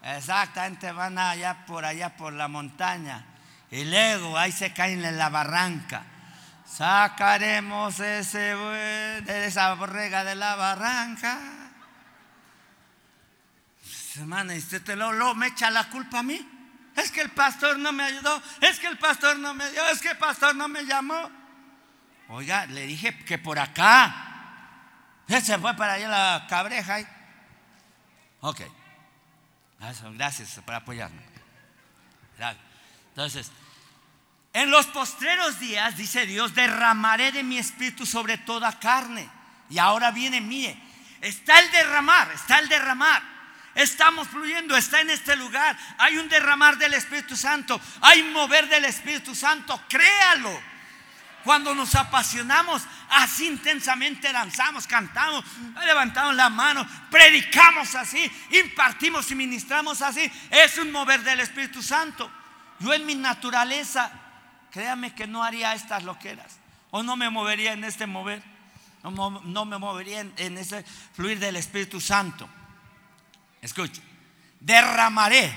exactamente van allá por allá por la montaña y luego ahí se caen en la barranca Sacaremos ese de esa borrega de la barranca. Hermana, y usted te lo, me echa la culpa a mí. Es que el pastor no me ayudó, es que el pastor no me dio, es que el pastor no me llamó. Oiga, le dije que por acá. Se fue para allá la cabreja. Ok. Gracias por apoyarme. Entonces, en los postreros días, dice Dios, derramaré de mi espíritu sobre toda carne. Y ahora viene, mire, está el derramar, está el derramar. Estamos fluyendo, está en este lugar. Hay un derramar del Espíritu Santo, hay mover del Espíritu Santo, créalo. Cuando nos apasionamos, así intensamente danzamos, cantamos, levantamos la mano, predicamos así, impartimos y ministramos así. Es un mover del Espíritu Santo. Yo en mi naturaleza, créame que no haría estas loqueras. O no me movería en este mover. No, me movería en ese fluir del Espíritu Santo. Escuche, derramaré.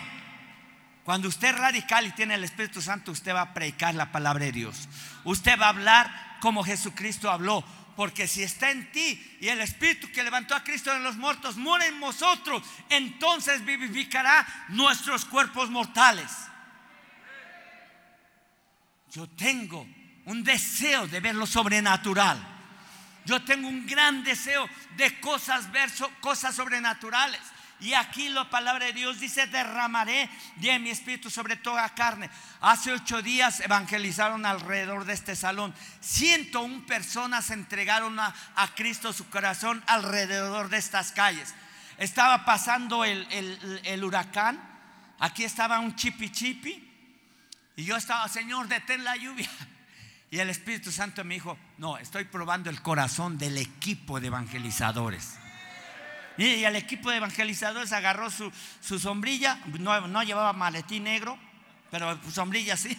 Cuando usted es radical y tiene el Espíritu Santo, usted va a predicar la palabra de Dios. Usted va a hablar como Jesucristo habló. Porque si está en ti y el Espíritu que levantó a Cristo de los muertos muere en vosotros, entonces vivificará nuestros cuerpos mortales. Yo tengo un deseo de ver lo sobrenatural. Yo tengo un gran deseo de cosas, ver cosas sobrenaturales. Y aquí la palabra de Dios dice, derramaré de mi espíritu sobre toda carne. Hace ocho días evangelizaron alrededor de este salón. 101 personas entregaron a, Cristo su corazón alrededor de estas calles. Estaba pasando el, el huracán. Aquí estaba un chipi chipi. Y yo estaba, Señor, detén la lluvia. Y el Espíritu Santo me dijo, no, estoy probando el corazón del equipo de evangelizadores. Y el equipo de evangelizadores agarró su, sombrilla, no, llevaba maletín negro, pero sombrilla sí.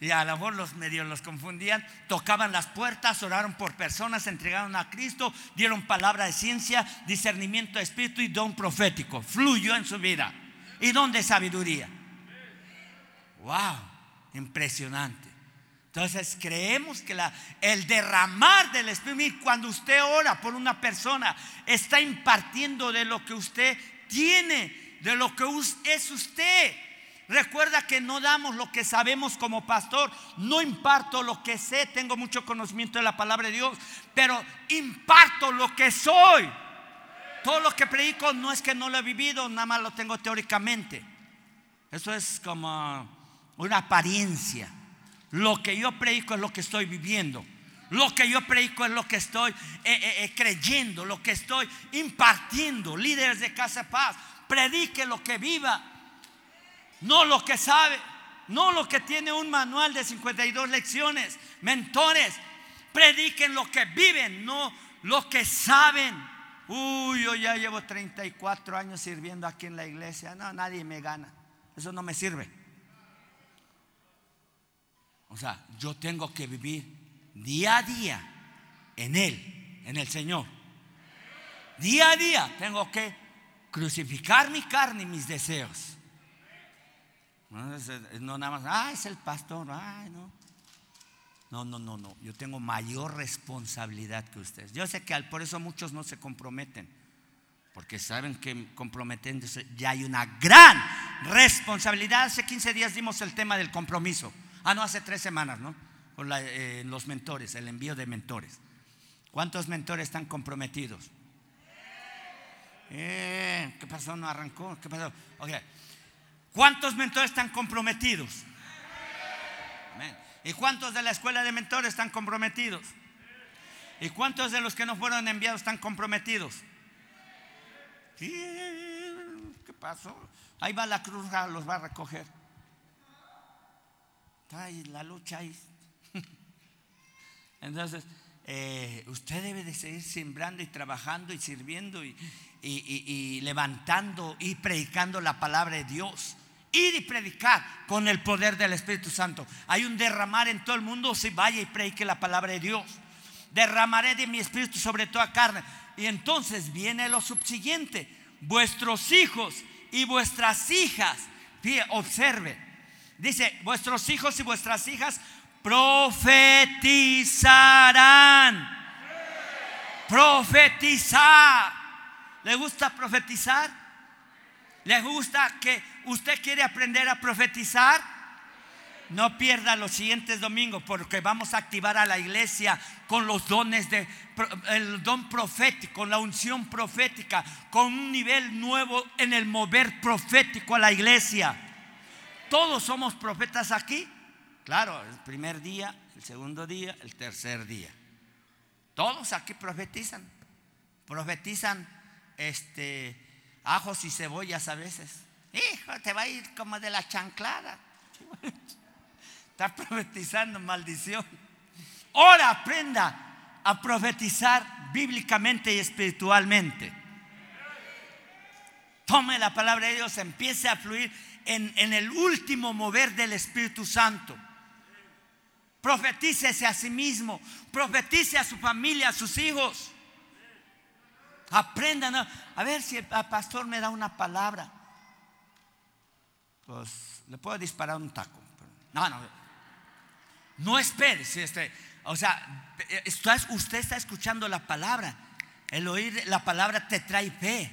Y a lo mejor los medios los confundían. Tocaban las puertas, oraron por personas, entregaron a Cristo, dieron palabra de ciencia, discernimiento de espíritu y don profético. Fluyó en su vida. Y don de sabiduría. ¡Wow! Impresionante. Entonces creemos que el derramar del Espíritu, cuando usted ora por una persona, está impartiendo de lo que usted tiene, de lo que es usted. Recuerda que no damos lo que sabemos como pastor, no imparto lo que sé, tengo mucho conocimiento de la palabra de Dios, pero imparto lo que soy. Todo lo que predico no es que no lo he vivido, nada más lo tengo teóricamente. Eso es como una apariencia. Lo que yo predico es lo que estoy viviendo. Lo que yo predico es lo que estoy eh, eh, eh, creyendo, lo que estoy impartiendo. Líderes de Casa Paz, predique lo que viva, no lo que sabe, no lo que tiene un manual de 52 lecciones. Mentores, prediquen lo que viven, no lo que saben. Uy, yo ya llevo 34 años sirviendo aquí en la iglesia. No, nadie me gana. Eso no me sirve. O sea, yo tengo que vivir día a día en Él, en el Señor. Día a día tengo que crucificar mi carne y mis deseos. No, nada más, ah, es el pastor, ay, no. No, no, no, no. Yo tengo mayor responsabilidad que ustedes. Yo sé que por eso muchos no se comprometen. Porque saben que comprometiéndose ya hay una gran responsabilidad. Hace 15 días dimos el tema del compromiso. Ah, no, hace tres semanas, ¿no? Eh, los mentores, el envío de mentores. ¿Cuántos mentores están comprometidos? Eh, ¿Qué pasó? ¿No arrancó? ¿Qué pasó? ¿Cuántos mentores están comprometidos? ¿Y cuántos de la escuela de mentores están comprometidos? ¿Y cuántos de los que no fueron enviados están comprometidos? ¿Qué pasó? Ahí va la cruz, los va a recoger la lucha ahí. [laughs] Entonces, eh, usted debe de seguir sembrando y trabajando y sirviendo y, y, levantando y predicando la palabra de Dios. Ir y predicar con el poder del Espíritu Santo. Hay un derramar en todo el mundo. Si vaya y predique la palabra de Dios. Derramaré de mi espíritu sobre toda carne. Y entonces viene lo subsiguiente. Vuestros hijos y vuestras hijas. Observe Dice, vuestros hijos y vuestras hijas profetizarán. Profetizar. ¿Le gusta profetizar? ¿Le gusta que usted quiere aprender a profetizar? No pierda los siguientes domingos porque vamos a activar a la iglesia con los dones de el don profético, la unción profética, con un nivel nuevo en el mover profético a la iglesia. Todos somos profetas aquí. Claro, el primer día, el segundo día, el tercer día. Todos aquí profetizan. Profetizan este, ajos y cebollas a veces. Hijo, te va a ir como de la chanclada. [laughs] Está profetizando maldición. Ahora aprenda a profetizar bíblicamente y espiritualmente. Tome la palabra de Dios, empiece a fluir en, en el último mover del Espíritu Santo. Profetícese a sí mismo, profetice a su familia, a sus hijos. Aprendan a, ver si el pastor me da una palabra. Pues le puedo disparar un taco. No, no. No espere. Si este, o sea, usted está escuchando la palabra. El oír la palabra te trae fe.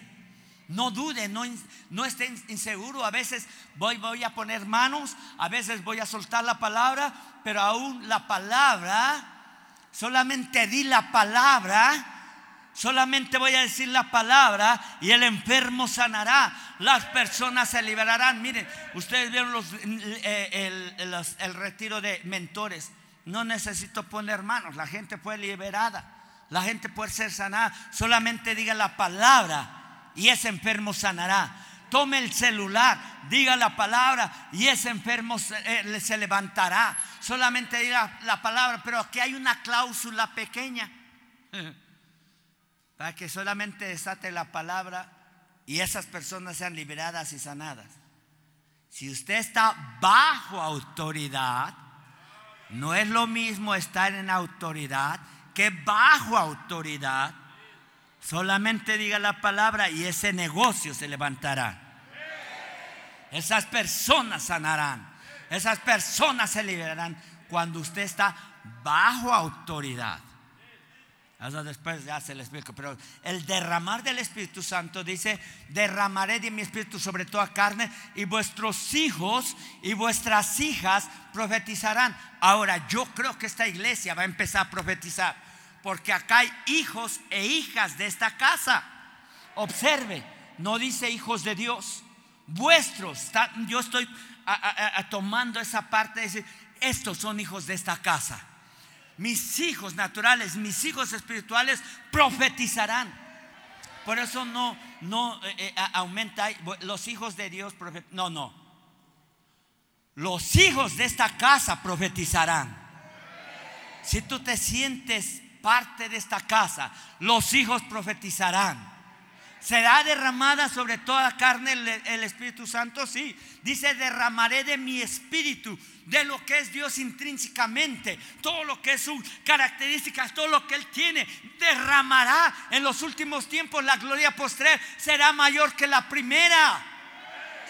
No dude, no, no esté inseguro. A veces voy, voy a poner manos, a veces voy a soltar la palabra, pero aún la palabra, solamente di la palabra, solamente voy a decir la palabra y el enfermo sanará, las personas se liberarán. Miren, ustedes vieron los, eh, el, el retiro de mentores. No necesito poner manos, la gente fue liberada, la gente puede ser sanada. Solamente diga la palabra y ese enfermo sanará. Tome el celular, diga la palabra y ese enfermo se, eh, levantará. Solamente diga la palabra, pero aquí hay una cláusula pequeña. [laughs] Para que solamente desate la palabra y esas personas sean liberadas y sanadas. Si usted está bajo autoridad, no es lo mismo estar en autoridad que bajo autoridad. Solamente diga la palabra y ese negocio se levantará. Esas personas sanarán. Esas personas se liberarán cuando usted está bajo autoridad. Eso después ya se le explico. Pero el derramar del Espíritu Santo dice: Derramaré de mi Espíritu sobre toda carne, y vuestros hijos y vuestras hijas profetizarán. Ahora, yo creo que esta iglesia va a empezar a profetizar porque acá hay hijos e hijas de esta casa. Observe, no dice hijos de Dios, vuestros. yo estoy tomando esa parte de decir, estos son hijos de esta casa. Mis hijos naturales, mis hijos espirituales profetizarán. Por eso no, no eh, eh, aumenta los hijos de Dios. No, no. Los hijos de esta casa profetizarán. Si tú te sientes parte de esta casa, los hijos profetizarán. ¿Será derramada sobre toda carne el, Espíritu Santo? Sí. Dice, derramaré de mi espíritu, de lo que es Dios intrínsecamente, todo lo que es sus características, todo lo que Él tiene, derramará en los últimos tiempos. La gloria postrer será mayor que la primera.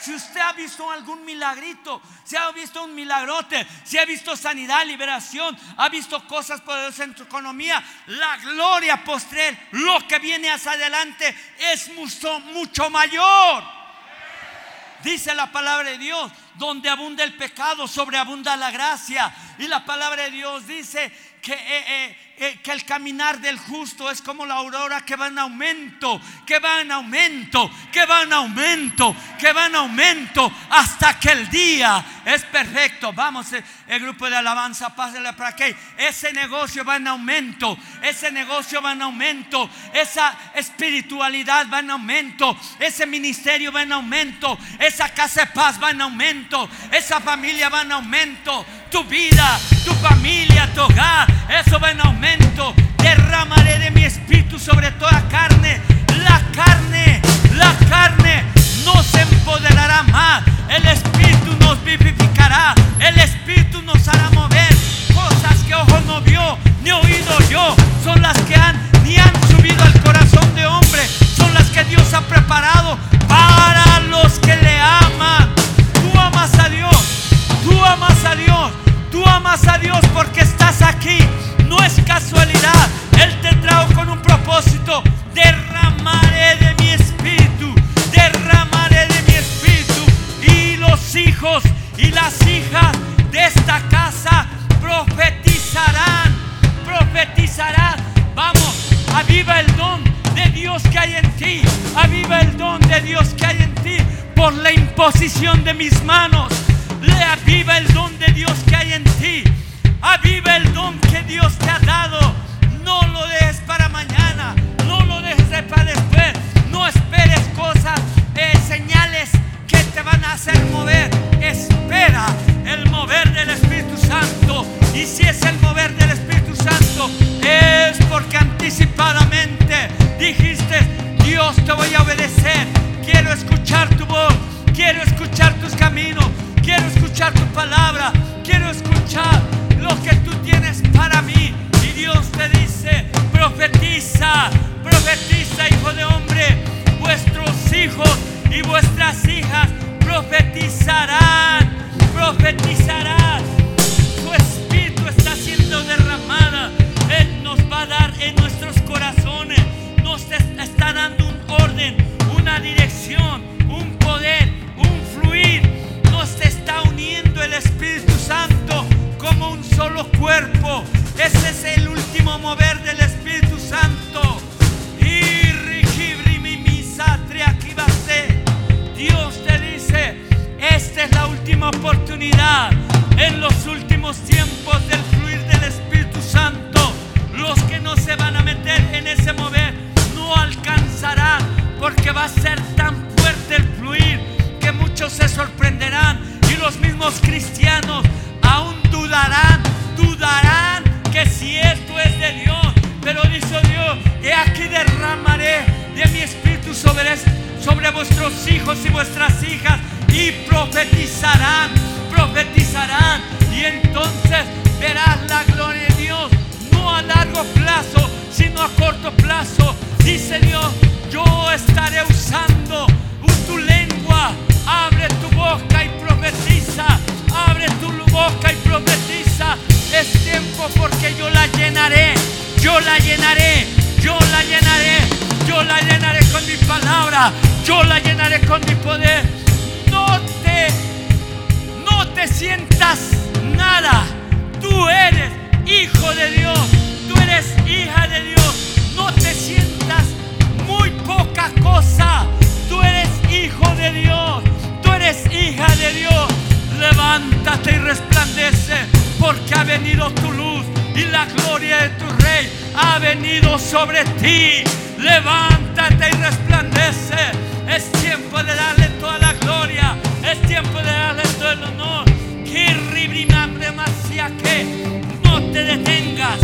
Si usted ha visto algún milagrito, si ha visto un milagrote, si ha visto sanidad, liberación, ha visto cosas poderosas en tu economía, la gloria postrer, lo que viene hacia adelante es mucho, mucho mayor. Dice la palabra de Dios, donde abunda el pecado, sobreabunda la gracia. Y la palabra de Dios dice que, eh, eh, eh, que, el caminar del justo es como la aurora que va en aumento, que va en aumento, que va en aumento, que va en aumento hasta que el día es perfecto. Vamos, el grupo de alabanza, pásale para que ese negocio va en aumento, ese negocio va en aumento, esa espiritualidad va en aumento, ese ministerio va en aumento, esa casa de paz va en aumento, esa familia va en aumento tu vida, tu familia, tu hogar. Eso va en aumento. Derramaré de mi espíritu sobre toda carne. La carne, la carne no se empoderará más. El espíritu nos vivificará. El espíritu nos hará mover. Cosas que ojo no vio, ni oído yo, son las que han ni han subido al corazón de hombre. Son las que Dios ha preparado para los que le aman. Amas a Dios. Tú amas a Dios. Tú amas a Dios porque estás aquí. No es casualidad. Él te trajo con un propósito. Derramaré de mi espíritu. Derramaré de mi espíritu. Y los hijos y las hijas de esta casa profetizarán. Profetizarán. Vamos, aviva el don Dios que hay en ti. Aviva el don de Dios que hay en ti por la imposición de mis manos. Le aviva el don de Dios que hay en ti. Aviva el don que Dios te ha dado. No lo dejes para mañana. No lo dejes para después. No esperes cosas, eh, señales que te van a hacer mover. Espera el mover del Espíritu Santo. Y si es el mover del Espíritu Santo, es porque anticipadamente dijiste, Dios te voy a obedecer, quiero escuchar tu voz, quiero escuchar tus caminos, quiero escuchar tu palabra, quiero escuchar lo que tú tienes para mí. Y Dios te dice, profetiza, profetiza, hijo de hombre, vuestros hijos y vuestras hijas profetizarán, profetizarán. Nos va a dar en nuestros corazones. Nos está dando un orden, una dirección, un poder, un fluir. Nos está uniendo el Espíritu Santo como un solo cuerpo. Ese es el último mover del Espíritu Santo. Dios te dice, esta es la última oportunidad en los últimos tiempos del fluir del Espíritu Santo. Los que no se van a meter en ese mover no alcanzarán porque va a ser tan fuerte el fluir que muchos se sorprenderán y los mismos cristianos aún dudarán, dudarán que si esto es de Dios. Pero dice Dios, he aquí derramaré de mi espíritu sobre, sobre vuestros hijos y vuestras hijas y profetizarán, profetizarán. Y entonces verás la gloria largo plazo, sino a corto plazo. Dice Dios, yo estaré usando tu lengua, abre tu boca y profetiza, abre tu boca y profetiza. Es tiempo porque yo la llenaré, yo la llenaré, yo la llenaré, yo la llenaré con mi palabra, yo la llenaré con mi poder. No te, no te sientas nada. Tú eres hijo de Dios, eres hija de Dios. No te sientas muy poca cosa. Tú eres hijo de Dios, tú eres hija de Dios. Levántate y resplandece, porque ha venido tu luz y la gloria de tu rey ha venido sobre ti. Levántate y resplandece. Es tiempo de darle toda la gloria, es tiempo de darle todo el honor. Que no te detengas,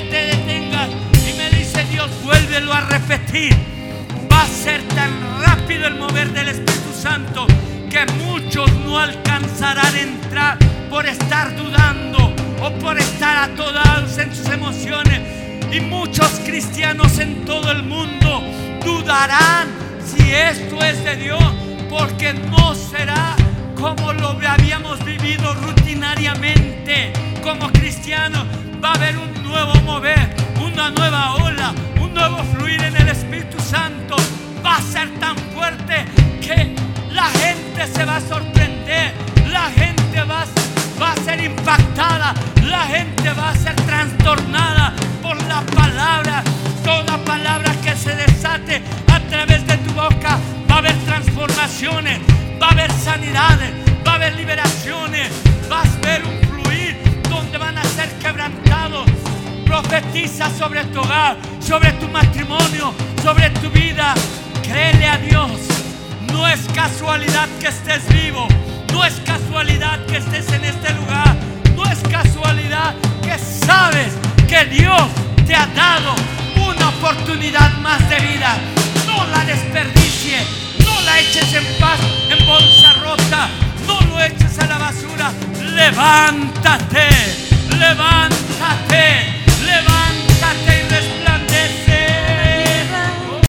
no te detengas. Y me dice Dios, vuélvelo a repetir va a ser tan rápido el mover del Espíritu Santo que muchos no alcanzarán a entrar por estar dudando o por estar atodados en sus emociones. Y muchos cristianos en todo el mundo dudarán si esto es de Dios, porque no será como lo habíamos vivido rutinariamente como cristianos. Va a haber un nuevo mover, una nueva ola, nuevo fluir en el Espíritu Santo va a ser tan fuerte que la gente se va a sorprender, la gente va, va a ser impactada, la gente va a ser trastornada por la palabra. Toda palabra que se desate a través de tu boca va a haber transformaciones, va a haber sanidades, va a haber liberaciones, vas a ver un fluir donde van a ser quebrantados Profetiza sobre tu hogar, sobre tu matrimonio, sobre tu vida. Créele a Dios. No es casualidad que estés vivo. No es casualidad que estés en este lugar. No es casualidad que sabes que Dios te ha dado una oportunidad más de vida. No la desperdicie. No la eches en paz en bolsa rota. No lo eches a la basura. Levántate. Levántate se.